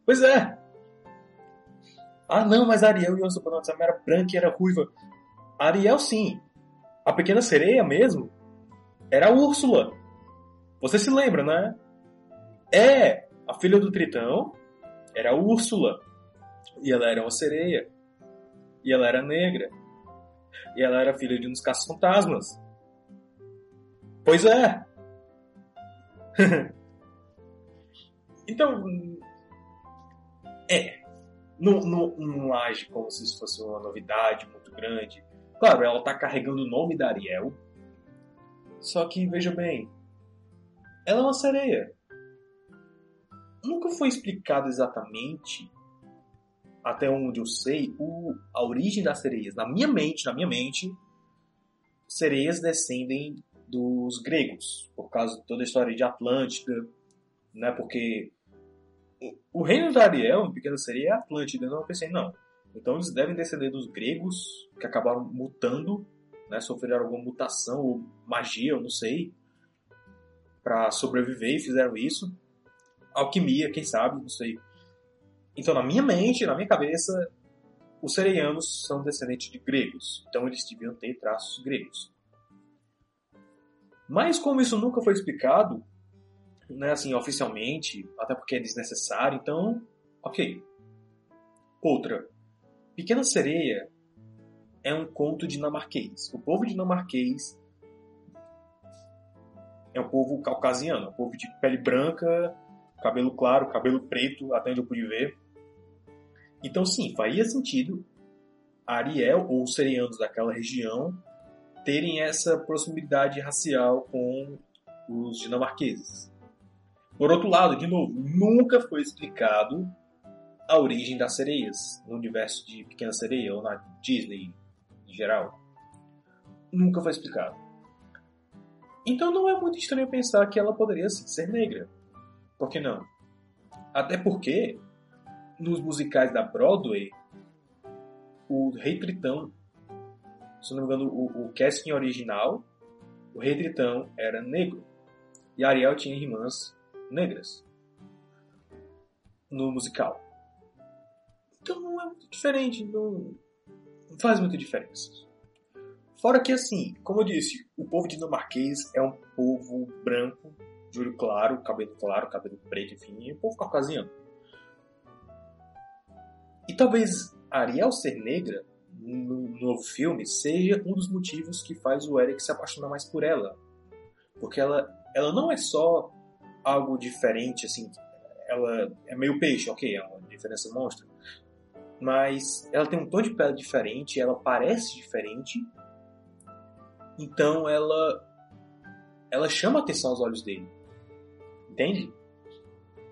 pois é. Ah, não, mas Ariel em Once Upon a Time era branca e era ruiva. Ariel, sim. A Pequena Sereia mesmo era a Úrsula. Você se lembra, né? É, a filha do Tritão era a Úrsula. E ela era uma sereia. E ela era negra. E ela era filha de uns caça-fantasmas. Pois é. então. É. Não, não, não age como se isso fosse uma novidade muito grande. Claro, ela tá carregando o nome da Ariel. Só que, veja bem. Ela é uma sereia. Nunca foi explicado exatamente, até onde eu sei, o, a origem das sereias. Na minha mente, na minha mente, sereias descendem dos gregos, por causa de toda a história de Atlântida, né? Porque o reino da Ariel, em Pequena Sereia, é Atlântida. Então eu pensei, não. Então eles devem descender dos gregos, que acabaram mutando, né? Sofreram alguma mutação ou magia, eu não sei, para sobreviver e fizeram isso. Alquimia, quem sabe, não sei. Então, na minha mente, na minha cabeça, os sereianos são descendentes de gregos. Então, eles deviam ter traços gregos. Mas, como isso nunca foi explicado, né, assim, oficialmente, até porque é desnecessário, então, ok. Outra. Pequena Sereia é um conto dinamarquês. O povo dinamarquês é um povo caucasiano, um povo de pele branca, cabelo claro, cabelo preto, até onde eu pude ver. Então, sim, faria sentido Ariel ou os serianos daquela região terem essa proximidade racial com os dinamarqueses. Por outro lado, de novo, nunca foi explicado a origem das sereias no universo de Pequena Sereia ou na Disney em geral. Nunca foi explicado. Então não é muito estranho pensar que ela poderia ser negra. Por que não? Até porque nos musicais da Broadway, o Rei Tritão, se não me engano, o, o casting original, o Rei Tritão era negro. E Ariel tinha irmãs negras no musical. Então não é muito diferente, não, não faz muita diferença. Fora que, assim, como eu disse, o povo dinamarquês é um povo branco, de olho claro, cabelo claro, cabelo preto, enfim, e o povo caucasiano. E talvez Ariel ser negra no novo filme seja um dos motivos que faz o Eric se apaixonar mais por ela. Porque ela, ela não é só algo diferente, assim, ela é meio peixe, ok, é uma diferença monstra. Mas ela tem um tom de pele diferente, ela parece diferente. Então ela ela chama atenção aos olhos dele. Entende?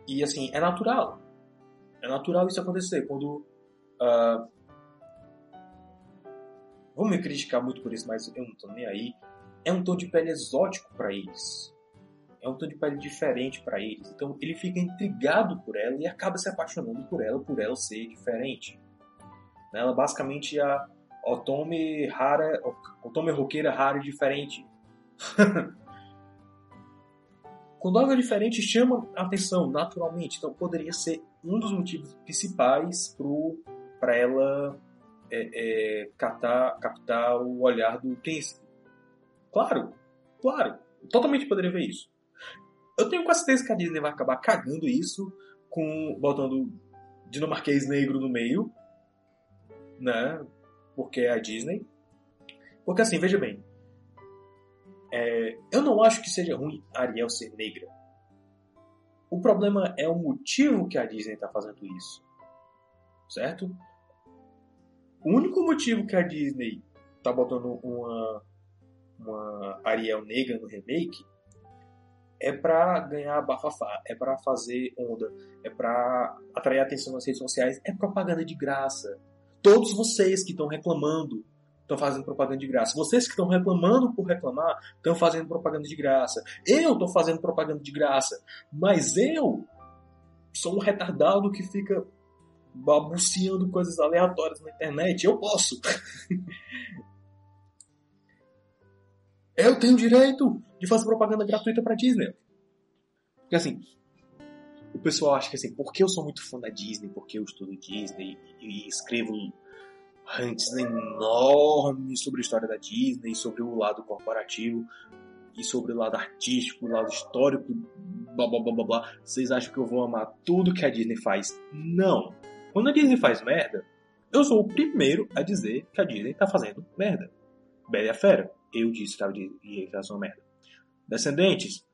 E assim, é natural. É natural isso acontecer. Quando. Uh, me criticar muito por isso, mas eu não tô nem aí. É um tom de pele exótico para eles. É um tom de pele diferente para eles. Então ele fica intrigado por ela e acaba se apaixonando por ela, por ela ser diferente. Ela basicamente é a Otome rara, Otome roqueira rara e diferente. Quando algo é diferente chama a atenção naturalmente, então poderia ser um dos motivos principais para ela é, é, captar, captar o olhar do príncipe. Claro, claro, totalmente poderia ver isso. Eu tenho quase certeza que a Disney vai acabar cagando isso com botando dinamarquês negro no meio, né? Porque é a Disney. Porque assim, veja bem, é, eu não acho que seja ruim Ariel ser negra. O problema é o motivo que a Disney está fazendo isso. Certo? O único motivo que a Disney está botando uma, uma Ariel negra no remake é para ganhar bafafá, é para fazer onda, é para atrair atenção nas redes sociais, é propaganda de graça. Todos vocês que estão reclamando estão fazendo propaganda de graça. Vocês que estão reclamando por reclamar, estão fazendo propaganda de graça. Eu estou fazendo propaganda de graça. Mas eu sou um retardado que fica babuceando coisas aleatórias na internet. Eu posso. eu tenho direito de fazer propaganda gratuita para Disney. Porque assim, o pessoal acha que assim, porque eu sou muito fã da Disney, porque eu estudo Disney e, e escrevo antes enormes sobre a história da Disney, sobre o lado corporativo e sobre o lado artístico, o lado histórico, blá blá blá blá blá. Vocês acham que eu vou amar tudo que a Disney faz? Não. Quando a Disney faz merda, eu sou o primeiro a dizer que a Disney tá fazendo merda. Bela e a Fera, eu disse que a Disney tá fazendo merda. Descendentes,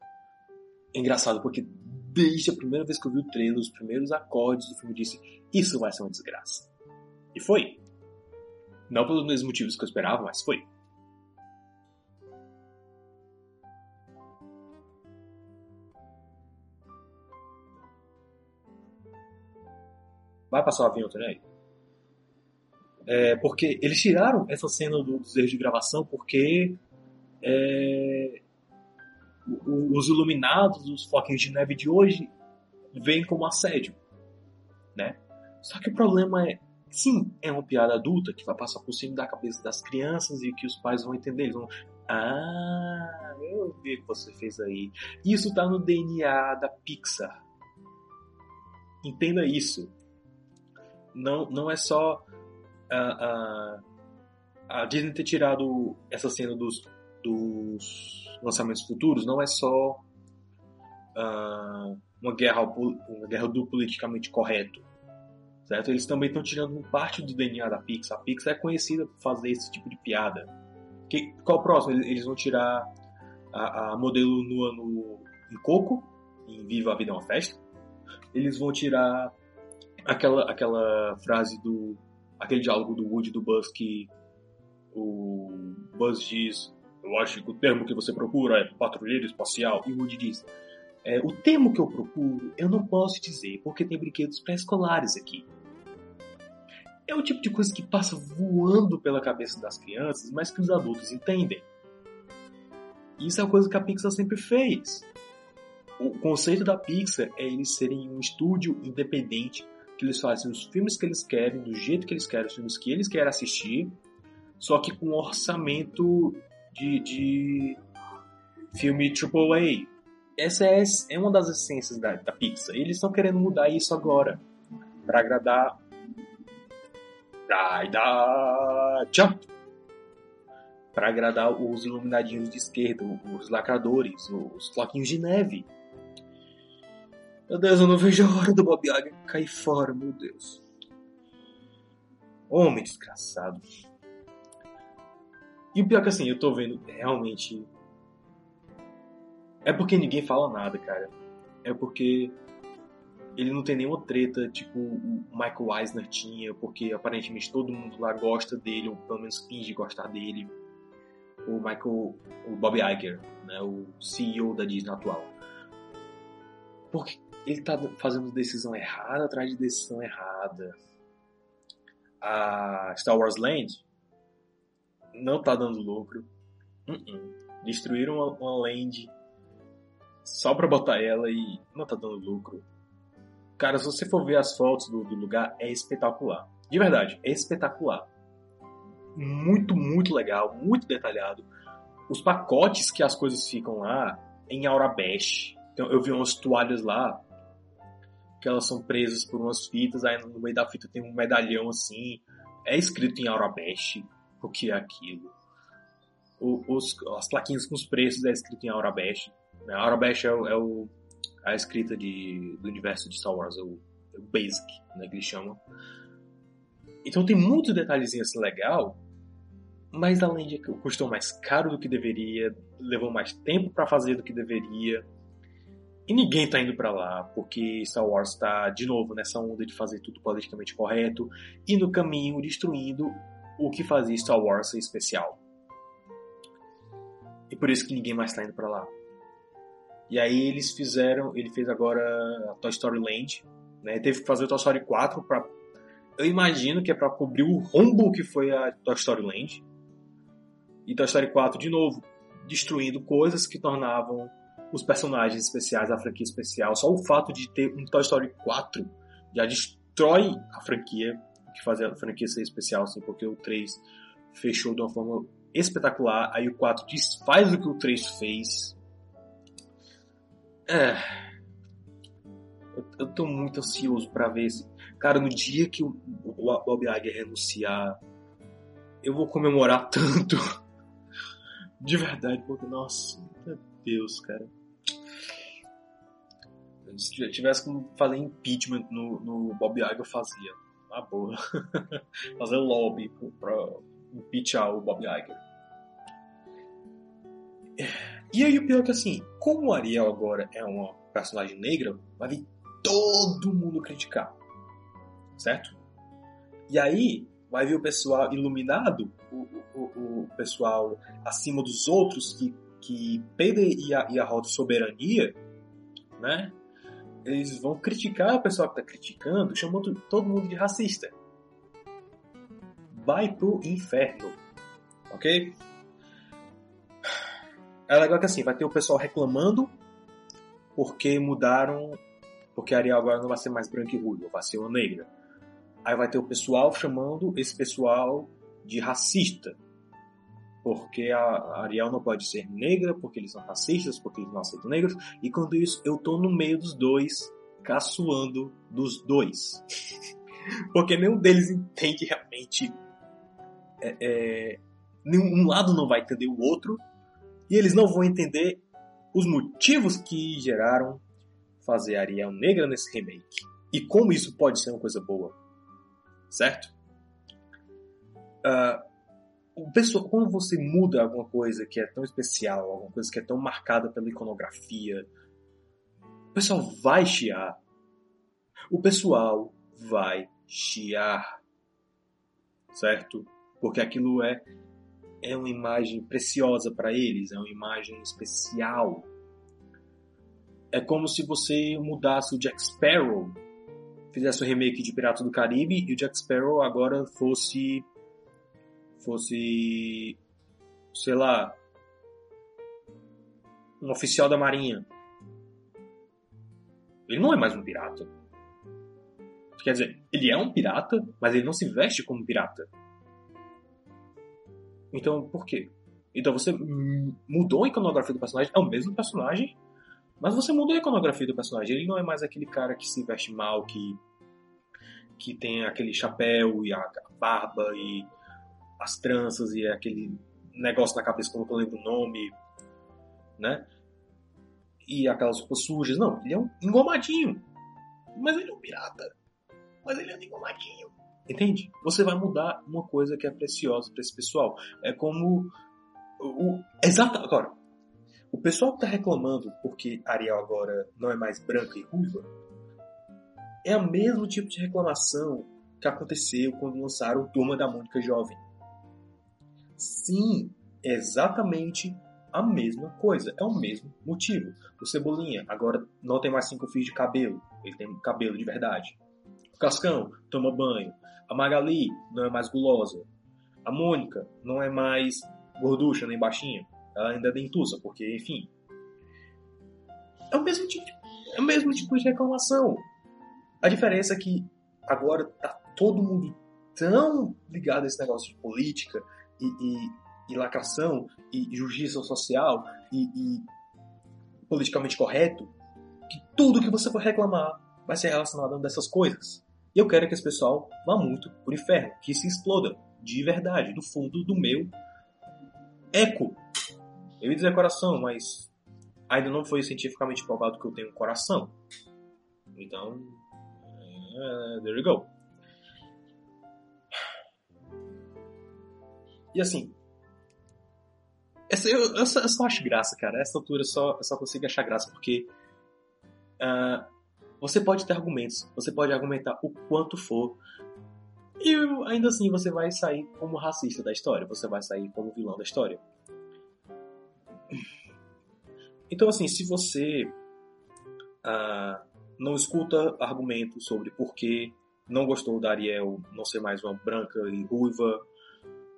engraçado porque desde a primeira vez que eu vi o trailer, os primeiros acordes do filme, eu disse: Isso vai ser uma desgraça. E foi. Não pelos mesmos motivos que eu esperava, mas foi. Vai passar o avião também? É, porque eles tiraram essa cena dos erros de gravação porque é, os iluminados, os foquinhos de neve de hoje, vêm como assédio, né? Só que o problema é Sim, é uma piada adulta que vai passar por cima da cabeça das crianças e que os pais vão entender. Eles vão, ah, eu vi o que você fez aí. Isso tá no DNA da Pixar. Entenda isso. Não, não é só a, a, a Disney ter tirado essa cena dos, dos lançamentos futuros, não é só uh, uma guerra uma guerra do politicamente correto certo? Eles também estão tirando parte do DNA da Pixar. A Pixar é conhecida por fazer esse tipo de piada. Que, qual o próximo? Eles vão tirar a, a modelo nua no, em Coco, em Viva a Vida é uma Festa. Eles vão tirar aquela, aquela frase do... aquele diálogo do Woody do Buzz que o Buzz diz eu acho que o termo que você procura é patrulheiro espacial. E o Woody diz: é, O termo que eu procuro eu não posso dizer porque tem brinquedos pré-escolares aqui é o tipo de coisa que passa voando pela cabeça das crianças, mas que os adultos entendem. Isso é uma coisa que a Pixar sempre fez. O conceito da Pixar é eles serem um estúdio independente, que eles fazem os filmes que eles querem, do jeito que eles querem, os filmes que eles querem assistir, só que com um orçamento de, de filme AAA. Essa é, é uma das essências da, da Pixar. Eles estão querendo mudar isso agora para agradar Rider Jump! para agradar os iluminadinhos de esquerda, os lacradores, os floquinhos de neve. Meu Deus, eu não vejo a hora do Bob Iger cair fora, meu Deus. Homem desgraçado. E o pior é que assim, eu tô vendo realmente. É porque ninguém fala nada, cara. É porque ele não tem nenhuma treta, tipo o Michael Eisner tinha, porque aparentemente todo mundo lá gosta dele, ou pelo menos finge gostar dele. O Michael, o Bob Iger, né, o CEO da Disney atual. Porque ele tá fazendo decisão errada atrás de decisão errada. A Star Wars Land não tá dando lucro. Uh -uh. Destruíram uma, uma land só pra botar ela e não tá dando lucro. Cara, se você for ver as fotos do, do lugar, é espetacular. De verdade, é espetacular. Muito, muito legal, muito detalhado. Os pacotes que as coisas ficam lá em Aurabesh. Então, eu vi umas toalhas lá que elas são presas por umas fitas, aí no meio da fita tem um medalhão assim, é escrito em Aurabesh o que é aquilo. O, os, as plaquinhas com os preços é escrito em Aurabesh. Né? Aurabesh é, é o, a escrita de, do universo de Star Wars, é o, é o Basic, né, que eles chamam. Então tem muitos detalhezinhos assim legal, mas além de que custou mais caro do que deveria, levou mais tempo para fazer do que deveria. E ninguém tá indo para lá, porque Star Wars tá de novo nessa onda de fazer tudo politicamente correto e no caminho destruindo o que fazia Star Wars ser especial. E por isso que ninguém mais tá indo para lá. E aí eles fizeram, ele fez agora a Toy Story Land, né? Teve que fazer o Toy Story 4 para eu imagino que é para cobrir o rombo que foi a Toy Story Land. E Toy Story 4 de novo destruindo coisas que tornavam os personagens especiais da franquia especial. Só o fato de ter um Toy Story 4 já destrói a franquia, que fazia a franquia ser especial, assim, porque o 3 fechou de uma forma espetacular, aí o 4 desfaz o que o 3 fez. É. Eu, eu tô muito ansioso para ver esse. Cara, no dia que o, o Bob Iger renunciar, eu vou comemorar tanto. De verdade, porque, nossa, meu Deus, cara. Se tivesse como fazer impeachment no, no Bob Iger, eu fazia. Na boa. fazer lobby pra impeachar o Bob Iger. E aí o pior é que assim, como o Ariel agora é uma personagem negra, vai vir todo mundo criticar. Certo? E aí vai vir o pessoal iluminado, o, o, o pessoal acima dos outros que, que pedem e a, e a roda soberania, né? Eles vão criticar o pessoal que está criticando, chamando todo mundo de racista. Vai pro inferno. Ok? É legal que assim, vai ter o pessoal reclamando porque mudaram. Porque a Ariel agora não vai ser mais branca e ruiva, vai ser uma negra. Aí vai ter o pessoal chamando esse pessoal de racista. Porque a Ariel não pode ser negra, porque eles são racistas, porque eles não aceitam negros. E quando isso, eu tô no meio dos dois, caçoando dos dois. porque nenhum deles entende realmente. É, é, nenhum um lado não vai entender o outro e eles não vão entender os motivos que geraram fazer Ariel negra nesse remake. E como isso pode ser uma coisa boa. Certo? Uh, pessoal, quando você muda alguma coisa que é tão especial, alguma coisa que é tão marcada pela iconografia, o pessoal vai chiar. O pessoal vai chiar. Certo? Porque aquilo é é uma imagem preciosa para eles, é uma imagem especial. É como se você mudasse o Jack Sparrow, fizesse um remake de Pirata do Caribe e o Jack Sparrow agora fosse fosse sei lá um oficial da marinha. Ele não é mais um pirata. Quer dizer, ele é um pirata, mas ele não se veste como pirata. Então, por quê? Então você mudou a iconografia do personagem, é o mesmo personagem, mas você mudou a iconografia do personagem. Ele não é mais aquele cara que se veste mal, que, que tem aquele chapéu e a barba e as tranças e aquele negócio na cabeça quando eu lembro o nome, né? E aquelas roupas sujas. Não, ele é um engomadinho. Mas ele é um pirata. Mas ele é um engomadinho. Entende? Você vai mudar uma coisa que é preciosa para esse pessoal. É como. O, exato, agora, o pessoal que tá reclamando porque Ariel agora não é mais branca e ruiva é o mesmo tipo de reclamação que aconteceu quando lançaram Turma da Mônica Jovem. Sim, é exatamente a mesma coisa, é o mesmo motivo. O Cebolinha agora não tem mais cinco fios de cabelo, ele tem cabelo de verdade. Cascão toma banho. A Magali não é mais gulosa. A Mônica não é mais gorducha nem baixinha. Ela ainda é dentuça, porque, enfim. É o mesmo tipo de, é o mesmo tipo de reclamação. A diferença é que agora tá todo mundo tão ligado a esse negócio de política e, e, e lacração e justiça social e, e politicamente correto que tudo que você for reclamar vai ser relacionado a dessas coisas. E eu quero que esse pessoal vá muito pro inferno, que se exploda de verdade, do fundo do meu eco. Eu ia dizer coração, mas ainda não foi cientificamente provado que eu tenho um coração. Então, uh, there you go. E assim, essa, eu, eu, só, eu, só, acho graça, cara. Essa altura eu só, eu só consigo achar graça porque uh, você pode ter argumentos, você pode argumentar o quanto for, e ainda assim você vai sair como racista da história, você vai sair como vilão da história. Então, assim, se você uh, não escuta argumentos sobre por que não gostou da Ariel não ser mais uma branca e ruiva,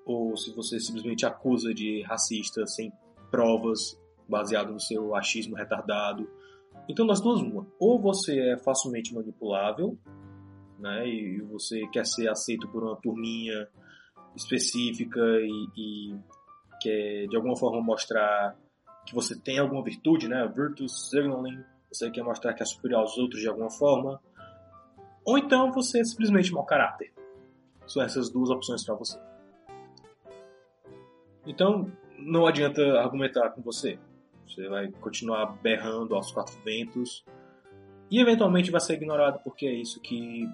ou se você simplesmente acusa de racista sem provas, baseado no seu achismo retardado. Então, das duas, uma. Ou você é facilmente manipulável, né, e você quer ser aceito por uma turminha específica e, e quer de alguma forma mostrar que você tem alguma virtude, né, virtus signaling, você quer mostrar que é superior aos outros de alguma forma, ou então você é simplesmente mau caráter. São essas duas opções para você. Então, não adianta argumentar com você. Você vai continuar berrando aos quatro ventos e eventualmente vai ser ignorado porque é isso que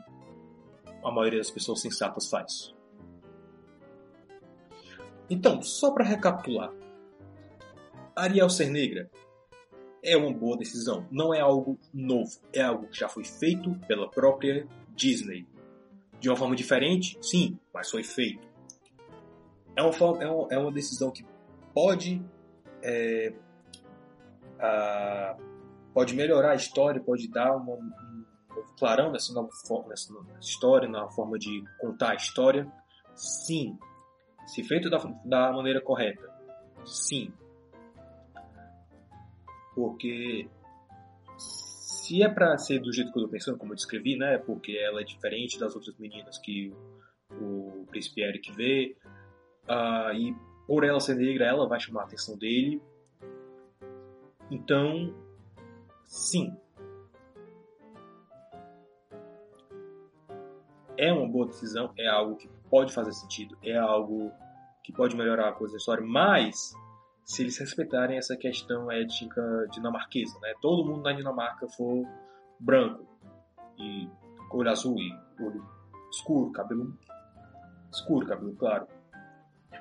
a maioria das pessoas sensatas faz. Então, só para recapitular, Ariel ser negra é uma boa decisão. Não é algo novo, é algo que já foi feito pela própria Disney. De uma forma diferente, sim, mas foi feito é uma, é uma, é uma decisão que pode é, a, pode melhorar a história, pode dar um clarão nessa nova forma, nessa nova história, na forma de contar a história. Sim. Se feito da, da maneira correta. Sim. Porque se é para ser do jeito que eu tô pensando, como eu descrevi, né? Porque ela é diferente das outras meninas que o, o príncipe Eric vê, Uh, e por ela ser negra, ela vai chamar a atenção dele. Então, sim. É uma boa decisão, é algo que pode fazer sentido, é algo que pode melhorar a coisa da história, mas se eles respeitarem essa questão étnica dinamarquesa, né? Todo mundo na Dinamarca for branco e olho azul e olho escuro, cabelo escuro, cabelo claro.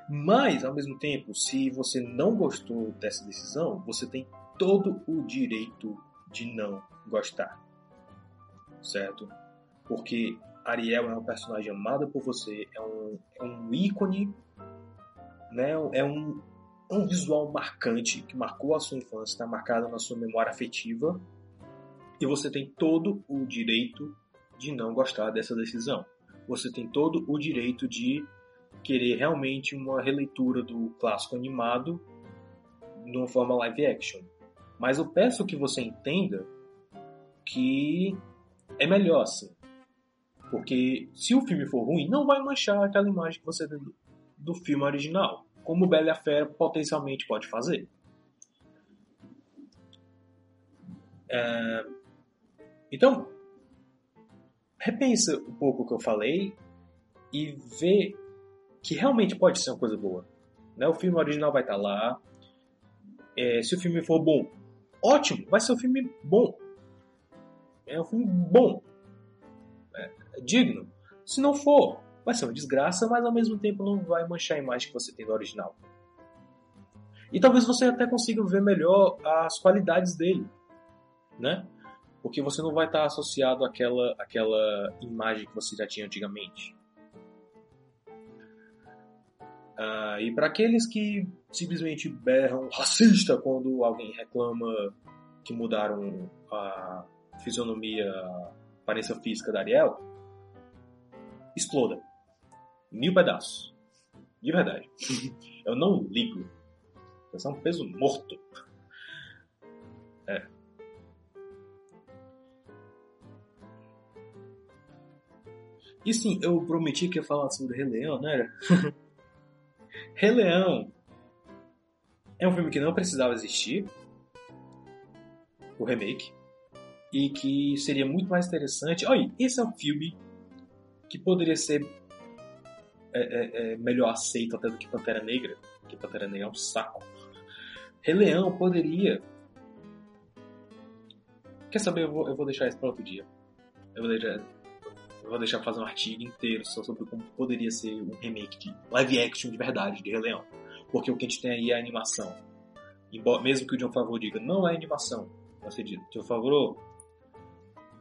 Mas, ao mesmo tempo, se você não gostou dessa decisão, você tem todo o direito de não gostar. Certo? Porque Ariel é uma personagem amada por você, é um, é um ícone, né? é um, um visual marcante que marcou a sua infância, está marcado na sua memória afetiva, e você tem todo o direito de não gostar dessa decisão. Você tem todo o direito de querer realmente uma releitura do clássico animado de uma forma live action. Mas eu peço que você entenda que é melhor assim. Porque se o filme for ruim, não vai manchar aquela imagem que você tem do filme original, como Bela e a Fera potencialmente pode fazer. É... Então, repensa um pouco o que eu falei e vê que realmente pode ser uma coisa boa. Né? O filme original vai estar lá. É, se o filme for bom, ótimo, vai ser um filme bom. É um filme bom. É, é digno. Se não for, vai ser uma desgraça, mas ao mesmo tempo não vai manchar a imagem que você tem do original. E talvez você até consiga ver melhor as qualidades dele, né? Porque você não vai estar associado àquela, àquela imagem que você já tinha antigamente. Ah, e para aqueles que simplesmente berram racista quando alguém reclama que mudaram a fisionomia, a aparência física da Ariel, exploda. Mil pedaços. De verdade. Eu não ligo. Isso é um peso morto. É. E sim, eu prometi que ia falar sobre Rei Leão, né? Rei Leão é um filme que não precisava existir, o remake, e que seria muito mais interessante. Olha, esse é um filme que poderia ser é, é, é melhor aceito até do que Pantera Negra, porque Pantera Negra é um saco. Rei Leão poderia. Quer saber? Eu vou, eu vou deixar isso para outro dia. Eu vou deixar, eu vou deixar fazer um artigo inteiro só sobre como poderia ser um remake de live action de verdade de Rei Leão. Porque o que a gente tem aí é a animação. Embora, mesmo que o John Favreau diga, não é animação. Você diz, John Favreau,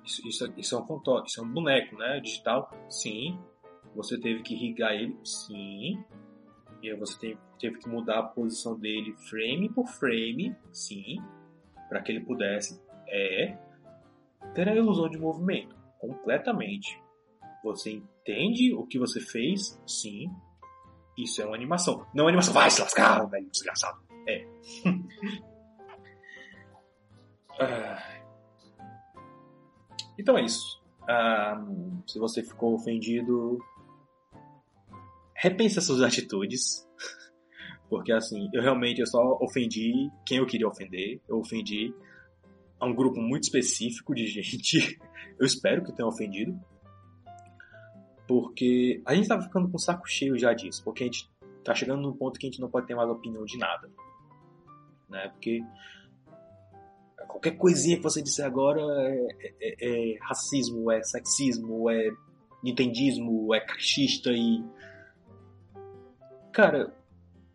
isso, isso, isso é um contorno, isso é um boneco, né? Digital, sim. Você teve que irrigar ele, sim. E aí você teve, teve que mudar a posição dele frame por frame, sim. para que ele pudesse, é, ter a ilusão de movimento, completamente. Você entende o que você fez? Sim. Isso é uma animação. Não é animação. Vai se lascar, velho desgraçado. É. ah. Então é isso. Ah, se você ficou ofendido, repense suas atitudes. Porque assim, eu realmente eu só ofendi quem eu queria ofender. Eu ofendi a um grupo muito específico de gente. Eu espero que tenha ofendido. Porque a gente tá ficando com o saco cheio já disso. Porque a gente tá chegando num ponto que a gente não pode ter mais opinião de nada. Né? Porque qualquer coisinha que você disser agora é, é, é racismo, é sexismo, é nintendismo, é cachista e. Cara,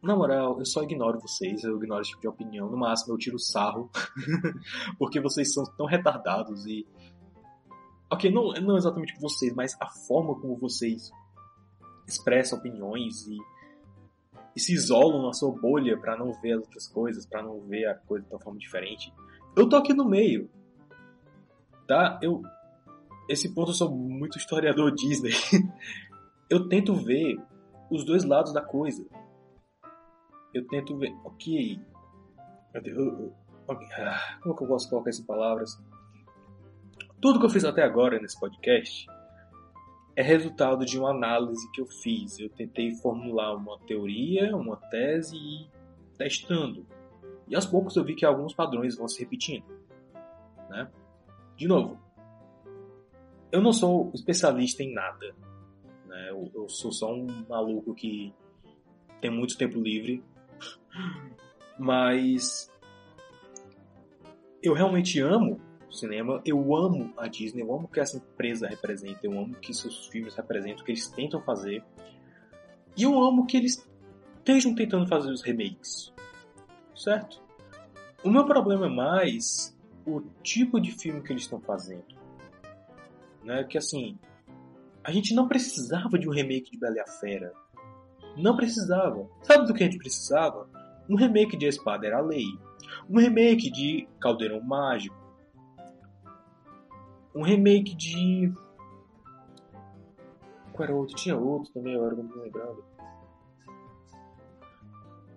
na moral, eu só ignoro vocês, eu ignoro esse tipo de opinião. No máximo eu tiro sarro. porque vocês são tão retardados e Ok, não, não exatamente vocês, mas a forma como vocês expressam opiniões e, e se isolam na sua bolha para não ver as outras coisas, para não ver a coisa de uma forma diferente. Eu tô aqui no meio, tá? Eu esse ponto eu sou muito historiador Disney. eu tento ver os dois lados da coisa. Eu tento ver, ok, eu, eu, okay. Ah, como que eu posso colocar em palavras? Tudo que eu fiz até agora nesse podcast é resultado de uma análise que eu fiz. Eu tentei formular uma teoria, uma tese e testando. E aos poucos eu vi que alguns padrões vão se repetindo. Né? De novo, eu não sou especialista em nada. Né? Eu, eu sou só um maluco que tem muito tempo livre. Mas eu realmente amo cinema. Eu amo a Disney, eu amo o que essa empresa representa, eu amo que seus filmes representam, o que eles tentam fazer. E eu amo que eles estejam tentando fazer os remakes. Certo? O meu problema é mais o tipo de filme que eles estão fazendo. Né? Que assim, a gente não precisava de um remake de Bela e a Fera. Não precisava. Sabe do que a gente precisava? Um remake de Espada era a Lei. Um remake de Caldeirão Mágico um remake de. Qual era outro? Tinha outro também, agora não me lembrando.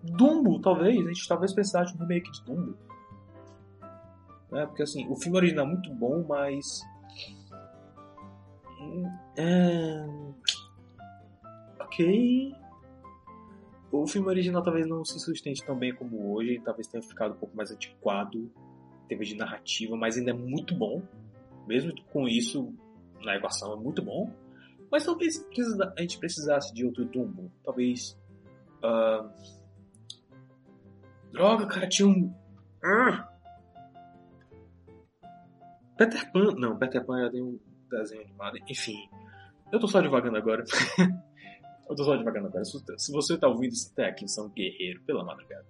Dumbo, talvez. A gente talvez precisasse de um remake de Dumbo. Né? Porque assim, o filme original é muito bom, mas. É... Ok. O filme original talvez não se sustente tão bem como hoje, talvez tenha ficado um pouco mais antiquado, teve de narrativa, mas ainda é muito bom mesmo com isso na equação é muito bom. Mas talvez a gente precisasse de outro Dumbo. Talvez. Uh, Droga, cara, tinha um. Ah! Peter Pan. Não, Peter Pan já tem um desenho animado. Enfim. Eu tô só devagando agora. eu tô só devagando agora. Se você tá ouvindo isso até aqui, você é guerreiro pela madrugada.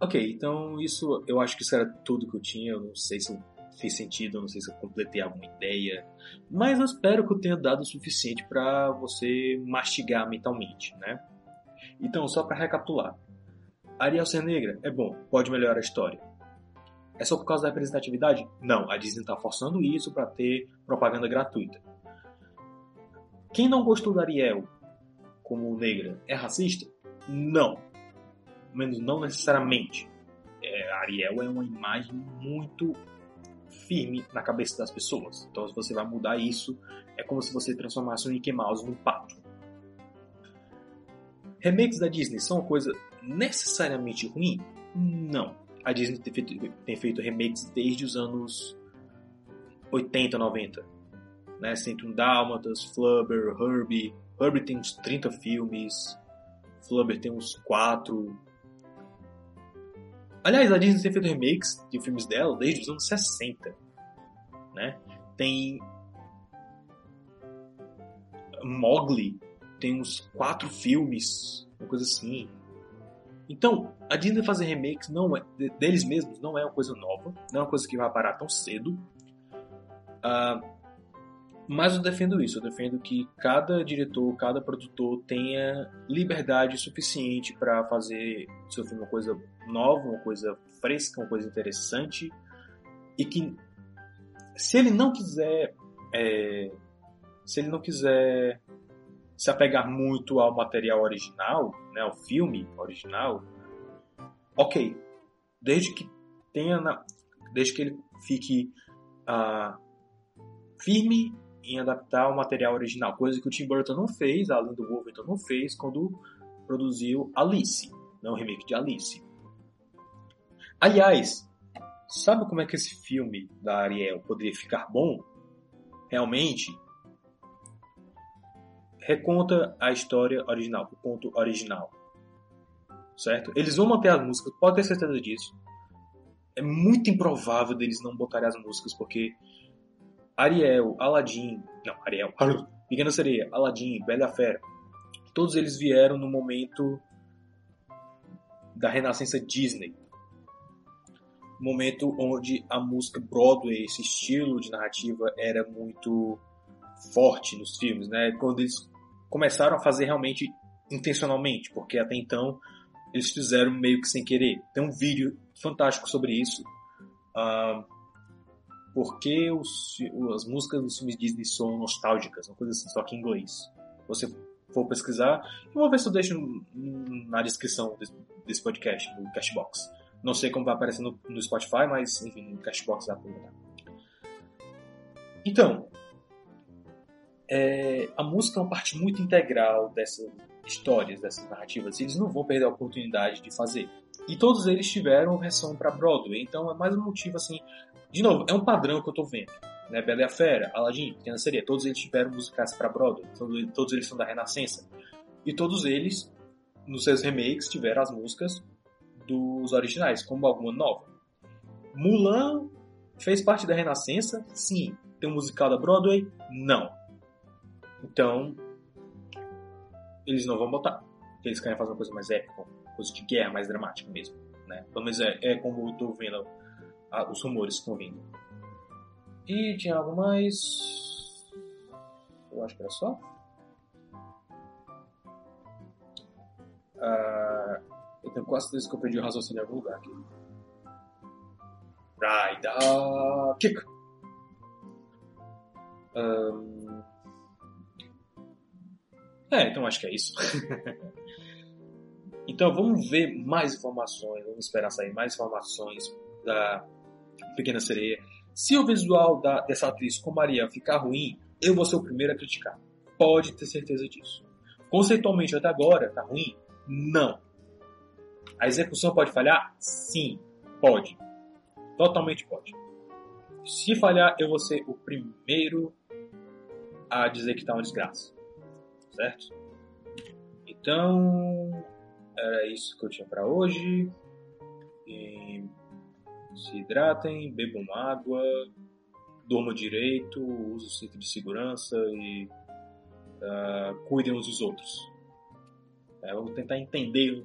Ok, então isso eu acho que isso era tudo que eu tinha. Eu não sei se fez sentido, não sei se eu completei alguma ideia, mas eu espero que eu tenha dado o suficiente para você mastigar mentalmente, né? Então, só para recapitular. Ariel ser negra é bom, pode melhorar a história. É só por causa da representatividade? Não, a Disney está forçando isso para ter propaganda gratuita. Quem não gostou da Ariel como negra é racista? Não. Menos não necessariamente. É, Ariel é uma imagem muito firme na cabeça das pessoas. Então, se você vai mudar isso, é como se você transformasse o Mickey Mouse num pato. Remakes da Disney são uma coisa necessariamente ruim? Não. A Disney tem feito, tem feito remakes desde os anos 80, 90. Né? 101 Dálmatas, Flubber, Herbie. Herbie tem uns 30 filmes. Flubber tem uns 4. Aliás, a Disney tem feito remakes de filmes dela desde os anos 60. Né? Tem. Mowgli tem uns quatro filmes, uma coisa assim. Então, a Disney fazer remakes não é, deles mesmos não é uma coisa nova, não é uma coisa que vai parar tão cedo. Uh, mas eu defendo isso, eu defendo que cada diretor, cada produtor tenha liberdade suficiente para fazer seu filme uma coisa nova, uma coisa fresca, uma coisa interessante e que se ele não quiser é, se ele não quiser se apegar muito ao material original, né, ao filme original, ok, desde que tenha na, desde que ele fique uh, firme em adaptar o material original, coisa que o Tim Burton não fez, a Linda Wolverton não fez quando produziu Alice, não o remake de Alice. Aliás, sabe como é que esse filme da Ariel poderia ficar bom? Realmente, reconta a história original, o ponto original. Certo? Eles vão manter as músicas, pode ter certeza disso. É muito improvável deles não botarem as músicas, porque Ariel, Aladdin, não, Ariel, Pequena Sereia, Aladdin, Bela Fera, todos eles vieram no momento da renascença Disney. Momento onde a música Broadway, esse estilo de narrativa era muito forte nos filmes, né? Quando eles começaram a fazer realmente intencionalmente, porque até então eles fizeram meio que sem querer. Tem um vídeo fantástico sobre isso. Uh, porque os, as músicas dos filmes Disney são nostálgicas, uma coisa assim, só que em inglês. Você for pesquisar, eu vou ver se eu deixo na descrição desse podcast, no Cashbox. Não sei como vai aparecer no, no Spotify, mas enfim, no Cashbox dá pra olhar. Então, é, a música é uma parte muito integral dessas histórias, dessas narrativas. Eles não vão perder a oportunidade de fazer. E todos eles tiveram versão para Broadway, então é mais um motivo assim de novo, é um padrão que eu tô vendo. Né? Bela e a Fera, Aladdin, Pequena Sereia, todos eles tiveram musicais para Broadway, todos, todos eles são da Renascença. E todos eles, nos seus remakes, tiveram as músicas dos originais, como alguma nova. Mulan fez parte da Renascença? Sim. Tem um musical da Broadway? Não. Então, eles não vão botar. Eles querem fazer uma coisa mais épica, coisa de guerra, mais dramática mesmo. Né? Pelo menos é, é como eu tô vendo os rumores estão vindo. E tinha algo mais. Eu acho que era só. Uh, eu tenho quase certeza que eu perdi o raciocínio em algum lugar aqui. Right, uh, kick! Um... É, então acho que é isso. então vamos ver mais informações, vamos esperar sair mais informações da Pequena Sereia. Se o visual da, dessa atriz com Maria ficar ruim, eu vou ser o primeiro a criticar. Pode ter certeza disso. Conceitualmente até agora, tá ruim? Não. A execução pode falhar? Sim, pode. Totalmente pode. Se falhar, eu vou ser o primeiro a dizer que tá uma desgraça. Certo? Então, era isso que eu tinha para hoje. E se hidratem, bebam água, durmam direito, usem o cinto de segurança e uh, cuidem uns dos outros. É, vamos tentar entender